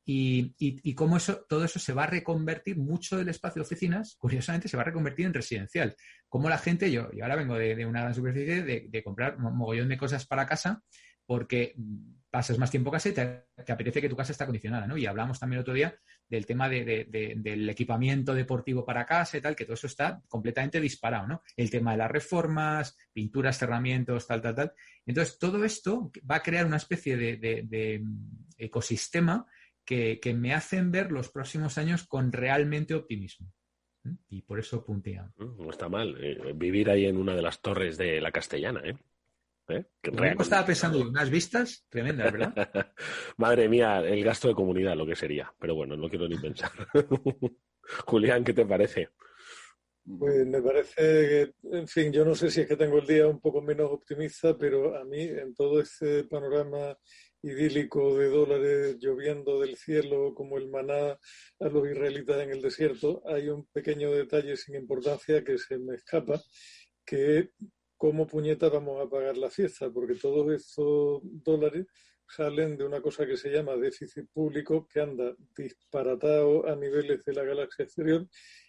M: Y, cómo eso, todo eso se va a reconvertir, mucho del espacio de oficinas, curiosamente, se va a reconvertir en residencial. Como la gente, yo, yo ahora vengo de, una gran superficie de, comprar mogollón de cosas para casa, porque pasas más tiempo casa y te, apetece que tu casa esté acondicionada, ¿no? Y hablamos también otro día del tema del equipamiento deportivo para casa y tal, que todo eso está completamente disparado, ¿no? El tema de las reformas, pinturas, cerramientos, tal, tal, tal. Entonces, todo esto va a crear una especie de, ecosistema que, me hacen ver los próximos años con realmente optimismo. Y por eso puntea.
H: Mm, no está mal. Eh, vivir ahí en una de las torres de la Castellana, ¿eh?
M: ¿Eh? estaba pensando unas vistas tremendas, ¿verdad? [LAUGHS]
H: Madre mía, el gasto de comunidad, lo que sería. Pero bueno, no quiero ni pensar. [LAUGHS] Julián, ¿qué te parece?
L: Pues me parece que, en fin, yo no sé si es que tengo el día un poco menos optimista, pero a mí, en todo este panorama idílico de dólares lloviendo del cielo como el maná a los israelitas en el desierto, hay un pequeño detalle sin importancia que se me escapa, que ¿cómo puñeta vamos a pagar la fiesta? Porque todos estos dólares salen de una cosa que se llama déficit público, que anda disparatado a niveles de la galaxia exterior,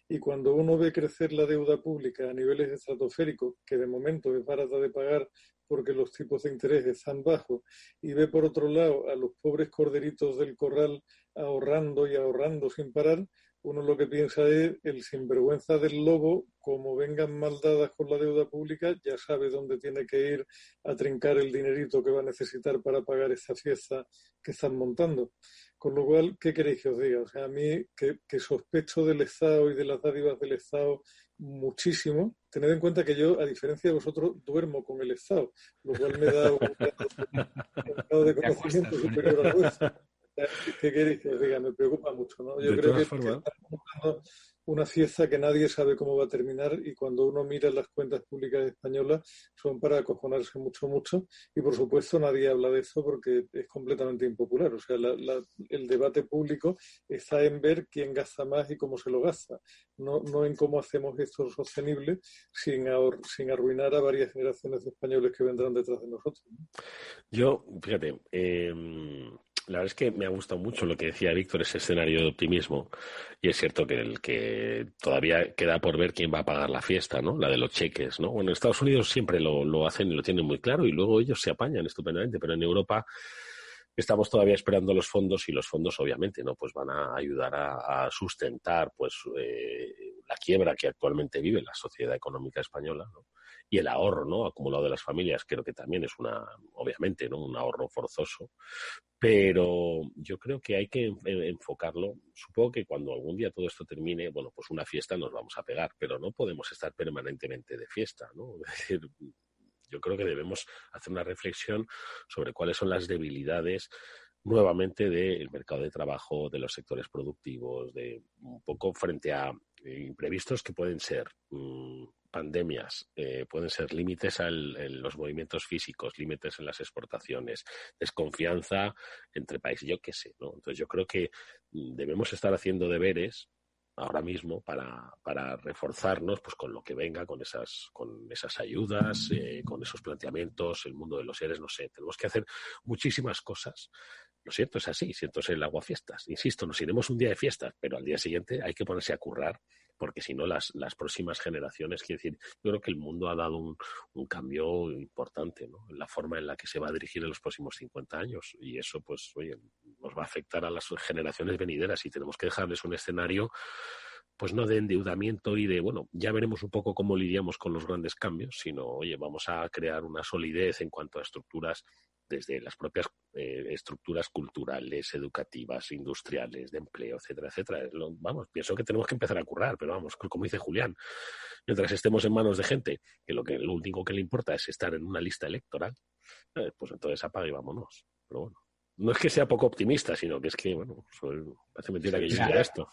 L: y cuando uno ve crecer la deuda pública a niveles estratosféricos, que de momento es barata de pagar porque los tipos de interés están bajos, y ve por otro lado a los pobres corderitos del corral ahorrando y ahorrando sin parar, uno lo que piensa es el sinvergüenza del lobo, como vengan mal dadas con la deuda pública, ya sabe dónde tiene que ir a trincar el dinerito que va a necesitar para pagar esta fiesta que están montando. Con lo cual, ¿qué queréis que os diga? O sea, a mí que, sospecho del Estado y de las dádivas del Estado muchísimo. Tened en cuenta que yo, a diferencia de vosotros, duermo con el Estado, lo cual me da un, [LAUGHS] grado de conocimiento superior a vuestro. ¿Qué queréis que os diga? Me preocupa mucho, ¿no? Yo creo que, estamos una fiesta que nadie sabe cómo va a terminar y cuando uno mira las cuentas públicas españolas son para acojonarse mucho, mucho y por supuesto nadie habla de eso porque es completamente impopular. O sea, el debate público está en ver quién gasta más y cómo se lo gasta, no, no en cómo hacemos esto sostenible sin, sin arruinar a varias generaciones de españoles que vendrán detrás de nosotros.
H: Yo, fíjate, eh la verdad es que me ha gustado mucho lo que decía Víctor, ese escenario de optimismo. Y es cierto que el que todavía queda por ver quién va a pagar la fiesta, ¿no? La de los cheques, ¿no? Bueno, en Estados Unidos siempre lo, lo hacen y lo tienen muy claro y luego ellos se apañan estupendamente, pero en Europa estamos todavía esperando los fondos y los fondos obviamente no pues van a ayudar a, sustentar pues eh, la quiebra que actualmente vive la sociedad económica española ¿no? Y el ahorro acumulado de las familias creo que también es una obviamente un ahorro forzoso. Pero yo creo que hay que enfocarlo. Supongo que cuando algún día todo esto termine bueno pues una fiesta nos vamos a pegar pero no podemos estar permanentemente de fiesta [LAUGHS] yo creo que debemos hacer una reflexión sobre cuáles son las debilidades nuevamente del mercado de trabajo, de los sectores productivos, de un poco frente a imprevistos que pueden ser mm, pandemias, eh, pueden ser límites en los movimientos físicos, límites en las exportaciones, desconfianza entre países, yo qué sé, ¿no? Entonces yo creo que mm, debemos estar haciendo deberes ahora mismo para, para reforzarnos pues con lo que venga, con esas, con esas ayudas, eh, con esos planteamientos, el mundo de los seres, no sé, tenemos que hacer muchísimas cosas. Lo cierto es así, siento ser el agua fiestas. Insisto, nos iremos un día de fiestas, pero al día siguiente hay que ponerse a currar porque si no las, las próximas generaciones, quiero decir, yo creo que el mundo ha dado un, un cambio importante ¿no? en la forma en la que se va a dirigir en los próximos 50 años y eso pues oye, nos va a afectar a las generaciones venideras y tenemos que dejarles un escenario pues no de endeudamiento y de, bueno, ya veremos un poco cómo lidiamos con los grandes cambios, sino, oye, vamos a crear una solidez en cuanto a estructuras desde las propias eh, estructuras culturales, educativas, industriales, de empleo, etcétera, etcétera. vamos, pienso que tenemos que empezar a currar, pero vamos, como dice Julián, mientras estemos en manos de gente que lo, que, lo único que le importa es estar en una lista electoral, eh, pues entonces apague y vámonos. Pero bueno, no es que sea poco optimista, sino que es que, bueno, hace mentira que yo diga esto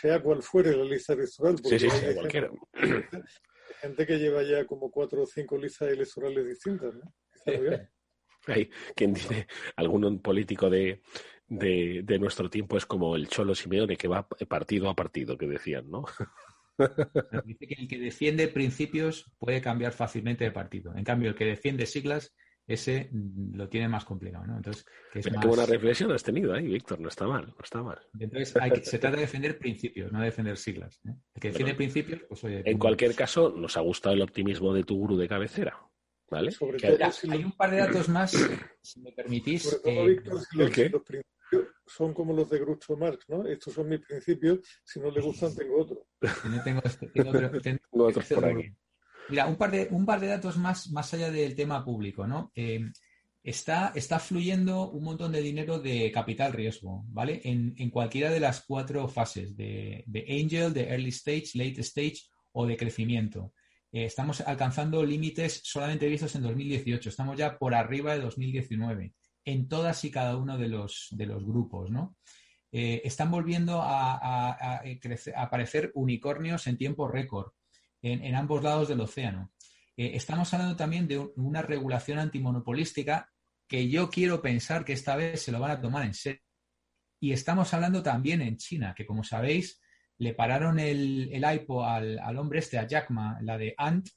L: sea cual fuere la lista electoral.
H: Porque sí, sí, cualquiera.
L: Gente, que lleva ya como cuatro o cinco listas electorales distintas, ¿no? [LAUGHS]
H: Hay quien dice, algún político de, de, nuestro tiempo es como el Cholo Simeone que va partido a partido, que decían, ¿no?
M: Dice que el que defiende principios puede cambiar fácilmente de partido. En cambio, el que defiende siglas ese lo tiene más complicado, ¿no? Entonces,
H: que es qué buena reflexión has tenido ahí, Víctor, no está mal, no está mal.
M: Entonces, se trata de defender principios, no de defender siglas. ¿eh? El que defiende principios, pues oye...
H: En cualquier caso, nos ha gustado el optimismo de tu gurú de cabecera, ¿vale?
M: Hay un par de datos más, si me permitís.
L: Sobre todo, Víctor, los, principios son como los de Groucho Marx, ¿no? Estos son mis principios, si no le gustan tengo otro.
M: No tengo, este, tengo, otro, [LAUGHS] tengo,
H: otros por aquí.
M: Mira, un par de, un par de datos más, más allá del tema público, ¿no? Eh, está, está fluyendo un montón de dinero de capital riesgo, ¿vale? En, en cualquiera de las cuatro fases, de, de, angel, de early stage, late stage o de crecimiento. Eh, estamos alcanzando límites solamente vistos en 2018, estamos ya por arriba de 2019 en todas y cada uno de los, de los grupos, ¿no? Eh, están volviendo a, a, aparecer unicornios en tiempo récord en, ambos lados del océano. Eh, estamos hablando también de una regulación antimonopolística que yo quiero pensar que esta vez se lo van a tomar en serio. Y estamos hablando también en China, que como sabéis, le pararon el, el IPO al, hombre este, a Jack Ma, la de Ant,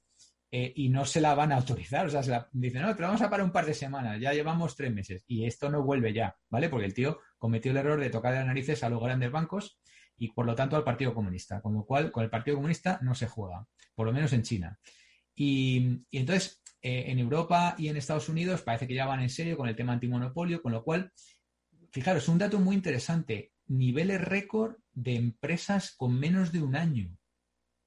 M: eh, y no se la van a autorizar. O sea, se dicen, no, te vamos a parar un par de semanas, ya llevamos tres meses. Y esto no vuelve ya, ¿vale? Porque el tío cometió el error de tocar las narices a los grandes bancos y por lo tanto al Partido Comunista, con lo cual con el Partido Comunista no se juega, por lo menos en China. Y, entonces eh, en Europa y en Estados Unidos parece que ya van en serio con el tema antimonopolio, con lo cual, fijaros, un dato muy interesante, niveles récord de empresas con menos de un año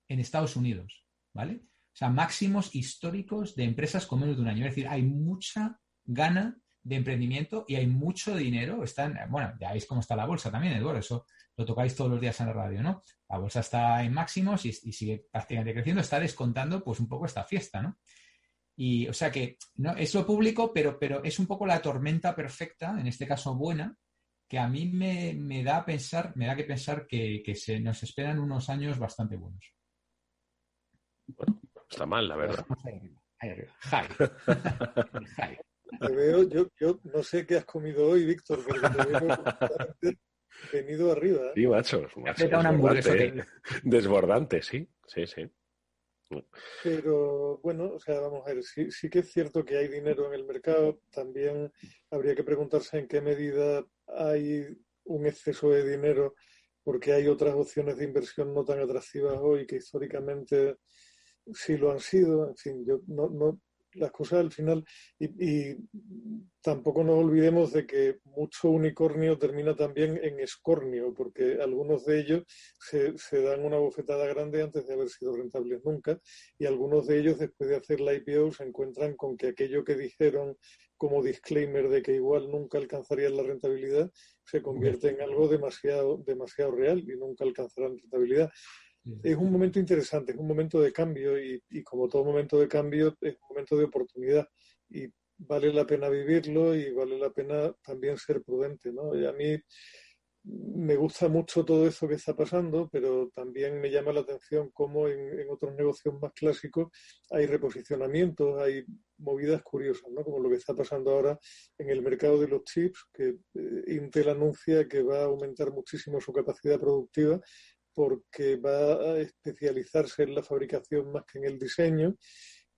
M: en Estados Unidos, ¿vale? O sea, máximos históricos de empresas con menos de un año. Es decir, hay mucha gana de emprendimiento y hay mucho dinero. Están, bueno, ya veis cómo está la bolsa también, Eduardo, eso lo tocáis todos los días en la radio, ¿no? La bolsa está en máximos y, sigue prácticamente creciendo, está descontando pues un poco esta fiesta, ¿no? Y o sea que no, es lo público, pero, pero es un poco la tormenta perfecta, en este caso buena, que a mí me, da a pensar, me da que pensar que, se nos esperan unos años bastante buenos.
H: Bueno, está mal, la verdad. [LAUGHS]
L: Te veo, yo, yo no sé qué has comido hoy, Víctor, porque te veo venido arriba. ¿eh?
H: Sí, macho. ¿eh? desbordante, sí, sí, sí.
L: Pero bueno, o sea, vamos a ver, sí, sí que es cierto que hay dinero en el mercado, también habría que preguntarse en qué medida hay un exceso de dinero porque hay otras opciones de inversión no tan atractivas hoy que históricamente sí lo han sido. En fin, yo no, no, las cosas al final, y, tampoco nos olvidemos de que mucho unicornio termina también en escornio, porque algunos de ellos se, se, dan una bofetada grande antes de haber sido rentables nunca, y algunos de ellos después de hacer la IPO se encuentran con que aquello que dijeron como disclaimer de que igual nunca alcanzarían la rentabilidad se convierte en algo demasiado, demasiado real y nunca alcanzarán rentabilidad es un momento interesante, es un momento de cambio y, como todo momento de cambio es un momento de oportunidad y vale la pena vivirlo y vale la pena también ser prudente, ¿no? Y a mí me gusta mucho todo eso que está pasando, pero también me llama la atención cómo en, otros negocios más clásicos hay reposicionamientos, hay movidas curiosas, ¿no? Como lo que está pasando ahora en el mercado de los chips, que eh, Intel anuncia que va a aumentar muchísimo su capacidad productiva porque va a especializarse en la fabricación más que en el diseño.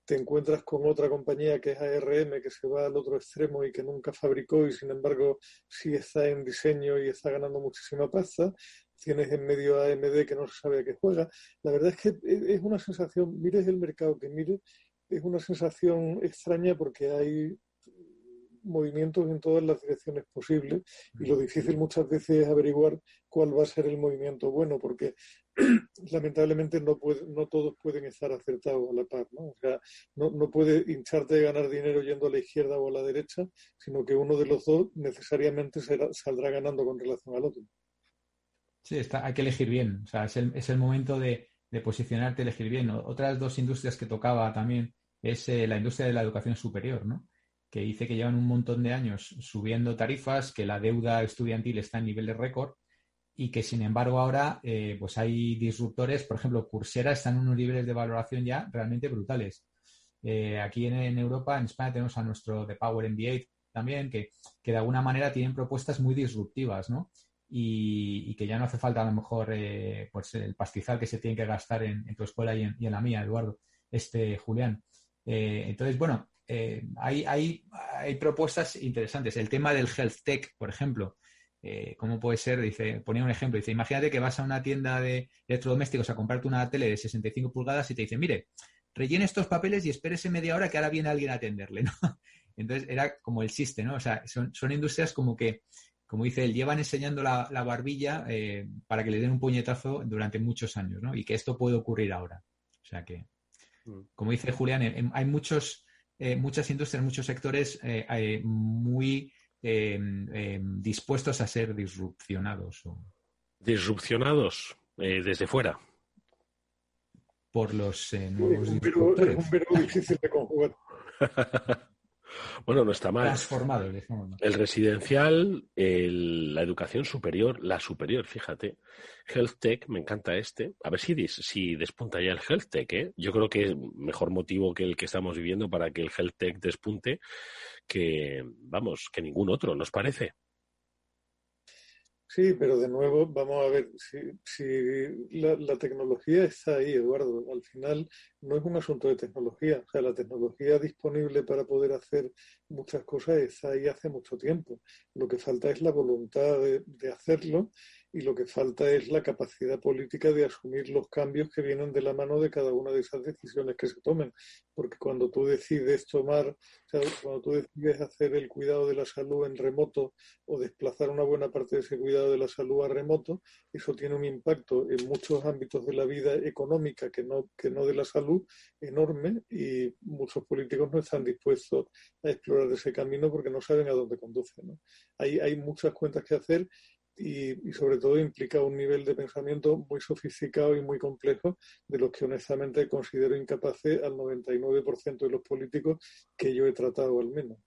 L: Te encuentras con otra compañía que es ARM, que se va al otro extremo y que nunca fabricó y sin embargo sí está en diseño y está ganando muchísima pasta. tienes en medio AMD que no se sabe a qué juega. La verdad es que es una sensación, mires el mercado que mires, es una sensación extraña porque hay movimientos en todas las direcciones posibles y lo difícil muchas veces es averiguar cuál va a ser el movimiento bueno, porque [CLEARS THROAT] lamentablemente no, puede, no todos pueden estar acertados a la par, ¿no? O sea, no, no puede hincharte de ganar dinero yendo a la izquierda o a la derecha, sino que uno de los dos necesariamente saldrá ganando con relación al otro.
M: Sí, está, hay que elegir bien, o sea, es el, es el momento de, de posicionarte, elegir bien. Otras dos industrias que tocaba también es eh, la industria de la educación superior, ¿no? Que dice que llevan un montón de años subiendo tarifas, que la deuda estudiantil está en nivel de récord y que sin embargo ahora eh, pues hay disruptores, por ejemplo, Coursera está en unos niveles de valoración ya realmente brutales. Eh, aquí en, Europa, en España, tenemos a nuestro The Power MBA también, que, de alguna manera tienen propuestas muy disruptivas, ¿no? Y, que ya no hace falta a lo mejor eh, pues el pastizal que se tiene que gastar en, tu escuela y en, y en, la mía, Eduardo, este Julián. entonces, bueno, eh, hay, hay, hay, propuestas interesantes. El tema del health tech, por ejemplo, eh, ¿cómo puede ser? Dice, ponía un ejemplo, dice, imagínate que vas a una tienda de electrodomésticos a comprarte una tele de 65 pulgadas y te dicen, mire, rellene estos papeles y espérese media hora que ahora viene alguien a atenderle, ¿no? [LAUGHS] Entonces era como el chiste, ¿no? O sea, son, industrias como que, como dice él, llevan enseñando la, barbilla eh, para que le den un puñetazo durante muchos años, ¿no? Y que esto puede ocurrir ahora. O sea que, mm. como dice Julián, hay muchos eh, muchas industrias, muchos sectores eh, muy em, em, dispuestos a ser disrupcionados.
H: Disrupcionados desde fuera.
M: Por los nuevos disruptores.
L: un difícil de conjugar. [LAUGHS]
H: Bueno, no está mal.
M: Transformado.
H: El residencial, la educación superior, la superior, fíjate. Health Tech, me encanta este. A ver si, si despunta ya el Health Tech, ¿eh? Yo creo que es mejor motivo que el que estamos viviendo para que el Health Tech despunte que, vamos, que ningún otro, ¿nos parece?
L: Sí, pero de nuevo vamos a ver si, si la, tecnología está ahí, Eduardo. Al final no es un asunto de tecnología. O sea, la tecnología disponible para poder hacer muchas cosas está ahí hace mucho tiempo. Lo que falta es la voluntad de hacerlo y lo que falta es la capacidad política de asumir los cambios que vienen de la mano de cada una de esas decisiones que se tomen. Porque cuando tú decides tomar, o sea, cuando tú decides hacer el cuidado de la salud en remoto o desplazar una buena parte de ese cuidado de la salud a remoto, eso tiene un impacto en muchos ámbitos de la vida económica que no, que no de la salud enorme y muchos políticos no están dispuestos a explorar ese camino porque no saben a dónde conduce. ¿no? Hay, hay muchas cuentas que hacer y, sobre todo implica un nivel de pensamiento muy sofisticado y muy complejo de los que honestamente considero incapaces al 99% de los políticos que yo he tratado al menos.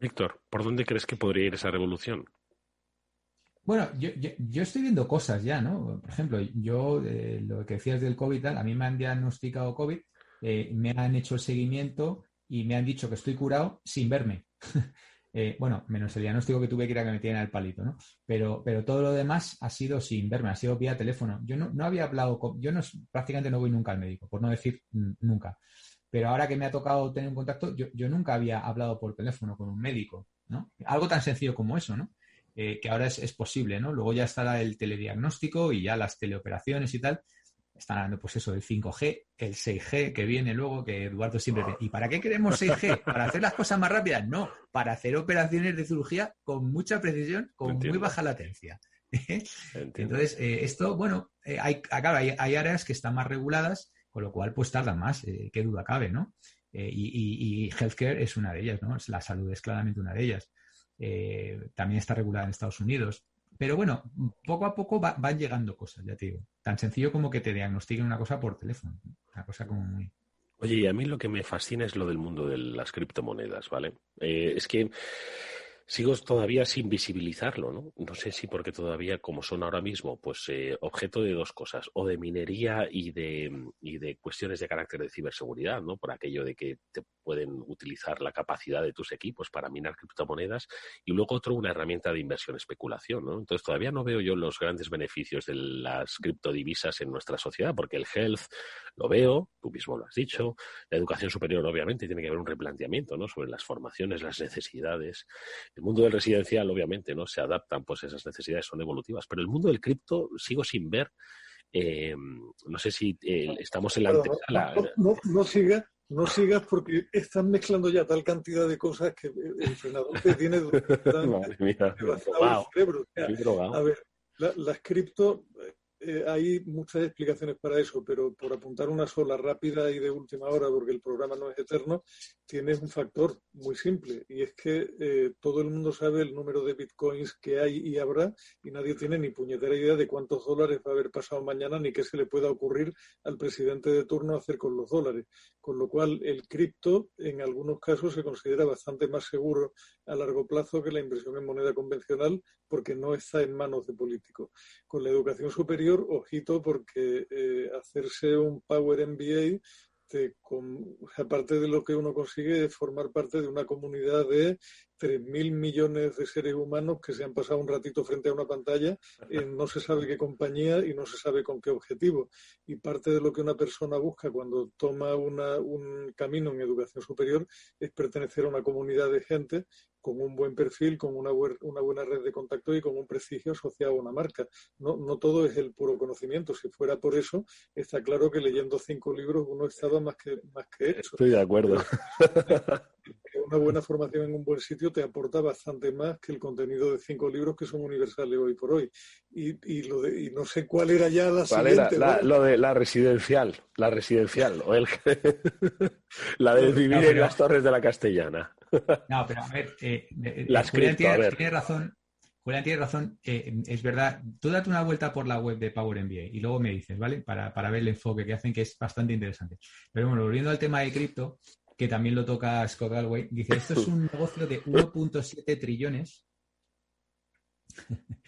H: Víctor, ¿por dónde crees que podría ir esa revolución?
M: Bueno, yo, yo, estoy viendo cosas ya, ¿no? Por ejemplo, yo, eh, lo que decías del COVID, a mí me han diagnosticado COVID, eh, me han hecho el seguimiento y me han dicho que estoy curado sin verme. [LAUGHS] Eh, bueno, menos el diagnóstico que tuve que ir a que me metieran el palito, ¿no? Pero, pero todo lo demás ha sido sin verme, ha sido vía teléfono. Yo no, había hablado, con, yo no, prácticamente no voy nunca al médico, por no decir nunca. Pero ahora que me ha tocado tener un contacto, yo, nunca había hablado por teléfono con un médico, ¿no? Algo tan sencillo como eso, ¿no? Eh, que ahora es, es, posible, ¿no? Luego ya estará el telediagnóstico y ya las teleoperaciones y tal, están hablando, pues eso, del 5G, el 6G que viene luego, que Eduardo siempre dice, ¿y para qué queremos 6G? ¿Para hacer las cosas más rápidas? No, para hacer operaciones de cirugía con mucha precisión, con muy baja latencia. [LAUGHS] Entonces, eh, esto, bueno, eh, hay, hay, áreas que están más reguladas, con lo cual, pues tardan más, eh, qué duda cabe, ¿no? y, y, healthcare es una de ellas, ¿no? La salud es claramente una de ellas. también está regulada en Estados Unidos. Pero bueno, poco a poco van llegando cosas, ya te digo. Tan sencillo como que te diagnostiquen una cosa por teléfono. Una cosa como muy...
H: Oye, y a mí lo que me fascina es lo del mundo de las criptomonedas, ¿vale? Eh, es que sigo todavía sin visibilizarlo, ¿no? No sé si porque todavía, como son ahora mismo, pues eh, objeto de dos cosas, o de minería y de, y de cuestiones de carácter de ciberseguridad, ¿no? Por aquello de que te pueden utilizar la capacidad de tus equipos para minar criptomonedas, y luego otro, una herramienta de inversión especulación, ¿no? Entonces todavía no veo yo los grandes beneficios de las criptodivisas en nuestra sociedad, porque el health lo veo, tú mismo lo has dicho, la educación superior obviamente tiene que haber un replanteamiento, ¿no? Sobre las formaciones, las necesidades, El mundo del residencial, obviamente, ¿no? Se adaptan, pues esas necesidades son evolutivas, pero el mundo del cripto sigo sin ver eh, no sé si eh, estamos en la
L: antesala. No, no, sigas, no sigas porque están mezclando ya tal cantidad de cosas que el frenador que tiene [LAUGHS] Madre mía. [LAUGHS] cerebro. a ver, las cripto eh, hay muchas explicaciones para eso, pero por apuntar una sola rápida y de última hora, porque el programa no es eterno, tienes un factor muy simple y es que eh, todo el mundo sabe el número de bitcoins que hay y habrá y nadie tiene ni puñetera idea de cuántos dólares va a haber pasado mañana ni qué se le pueda ocurrir al presidente de turno hacer con los dólares. Con lo cual, el cripto en algunos casos se considera bastante más seguro a largo plazo que la inversión en moneda convencional porque no está en manos de políticos. Con la educación superior, ojito, porque eh, hacerse un Power MBA aparte de lo que uno consigue es formar parte de una comunidad de 3.000 millones de seres humanos que se han pasado un ratito frente a una pantalla en no se sabe qué compañía y no se sabe con qué objetivo. Y parte de lo que una persona busca cuando toma un camino en educación superior es pertenecer a una comunidad de gente con un buen perfil, con una, una buena red de contacto y con un prestigio asociado a una marca. No, no todo es el puro conocimiento. Si fuera por eso, está claro que leyendo cinco libros uno estaba más que, más que hecho.
H: Estoy de acuerdo. [LAUGHS]
L: una buena formación en un buen sitio te aporta bastante más que el contenido de cinco libros que son universales hoy por hoy. Y, lo de, y no sé cuál era ya la siguiente.
H: lo de la residencial, la residencial, o el, [LAUGHS] la de vivir en las torres de la Castellana.
M: No, pero a ver, eh, eh, Las Julián, tiene, razón. Julián tiene razón, eh, es verdad. Tú date una vuelta por la web de Power MBA y luego me dices, ¿vale? Para, para ver el enfoque que hacen, que es bastante interesante. Pero bueno, volviendo al tema de cripto, que también lo toca Scott Galway, dice, esto es un [LAUGHS] negocio de 1.7 trillones [LAUGHS]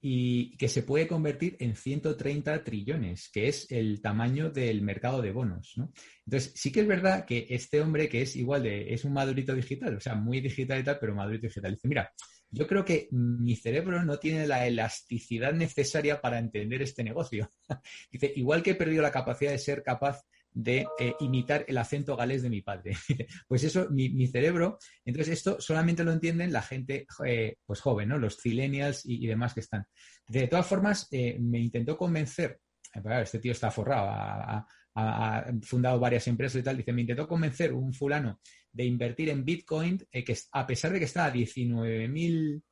M: y que se puede convertir en 130 trillones, que es el tamaño del mercado de bonos. ¿no? Entonces, sí que es verdad que este hombre, que es igual de, es un madurito digital, o sea, muy digital y tal, pero madurito digital, dice, mira, yo creo que mi cerebro no tiene la elasticidad necesaria para entender este negocio. [LAUGHS] dice, igual que he perdido la capacidad de ser capaz de eh, imitar el acento galés de mi padre. [LAUGHS] pues eso, mi, cerebro, entonces esto solamente lo entienden la gente eh, pues joven, ¿no? Los millennials y, demás que están. De todas formas, eh, me intentó convencer, este tío está forrado, ha, fundado varias empresas y tal, dice, me intentó convencer un fulano de invertir en Bitcoin, que a pesar de que está a 19 mil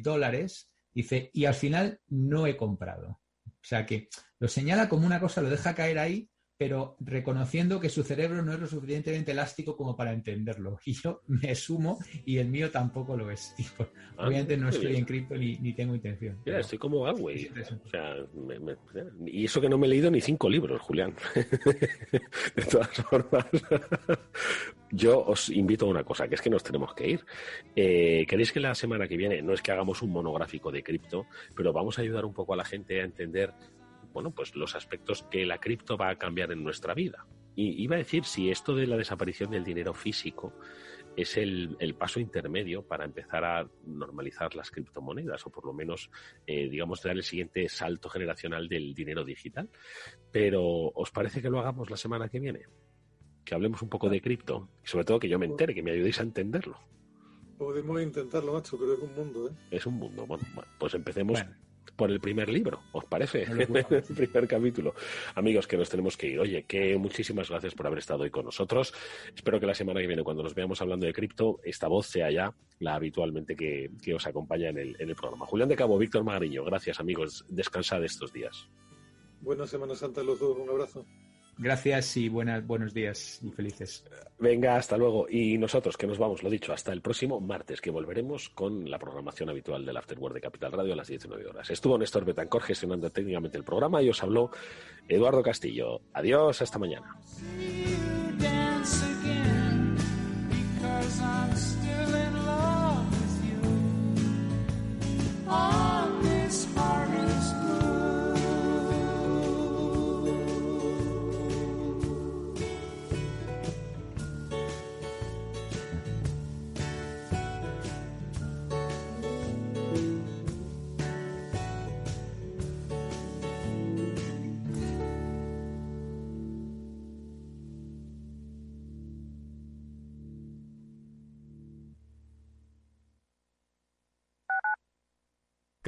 M: dólares, dice, y al final no he comprado. O sea que lo señala como una cosa, lo deja caer ahí pero reconociendo que su cerebro no es lo suficientemente elástico como para entenderlo. [LAUGHS] Y yo me sumo y el mío tampoco lo es. Ah, obviamente no estoy en cripto ni, tengo intención.
H: Mira, estoy como Galway. O sea, y eso que no me he leído ni cinco libros, Julián. [LAUGHS] de todas formas, [LAUGHS] yo os invito a una cosa, que es que nos tenemos que ir. Eh, ¿Queréis que la semana que viene, no es que hagamos un monográfico de cripto, pero vamos a ayudar un poco a la gente a entender bueno, pues los aspectos que la cripto va a cambiar en nuestra vida. Y iba a decir si esto de la desaparición del dinero físico es el, paso intermedio para empezar a normalizar las criptomonedas o por lo menos, eh, digamos, dar el siguiente salto generacional del dinero digital. Pero, ¿os parece que lo hagamos la semana que viene? Que hablemos un poco de cripto y sobre todo que yo me entere, que me ayudéis a entenderlo.
L: Podemos intentarlo, macho, pero es un mundo, ¿eh?
H: Es un mundo. Bueno, pues empecemos por el primer libro, ¿os parece? [LAUGHS] el primer capítulo. Amigos, que nos tenemos que ir. Oye, que muchísimas gracias por haber estado hoy con nosotros. Espero que la semana que viene, cuando nos veamos hablando de cripto, esta voz sea ya la habitualmente que, os acompaña en el, en el programa. Julián de Cabo, Víctor Magariño, gracias amigos. Descansad estos días.
L: Buena Semana Santa a los dos. Un abrazo.
M: Gracias y buenos días y felices.
H: Venga, hasta luego. Y nosotros que nos vamos, lo dicho, hasta el próximo martes, que volveremos con la programación habitual del Afterword de Capital Radio a las 19 horas. Estuvo Néstor Betancor gestionando técnicamente el programa y os habló Eduardo Castillo. Adiós, hasta mañana.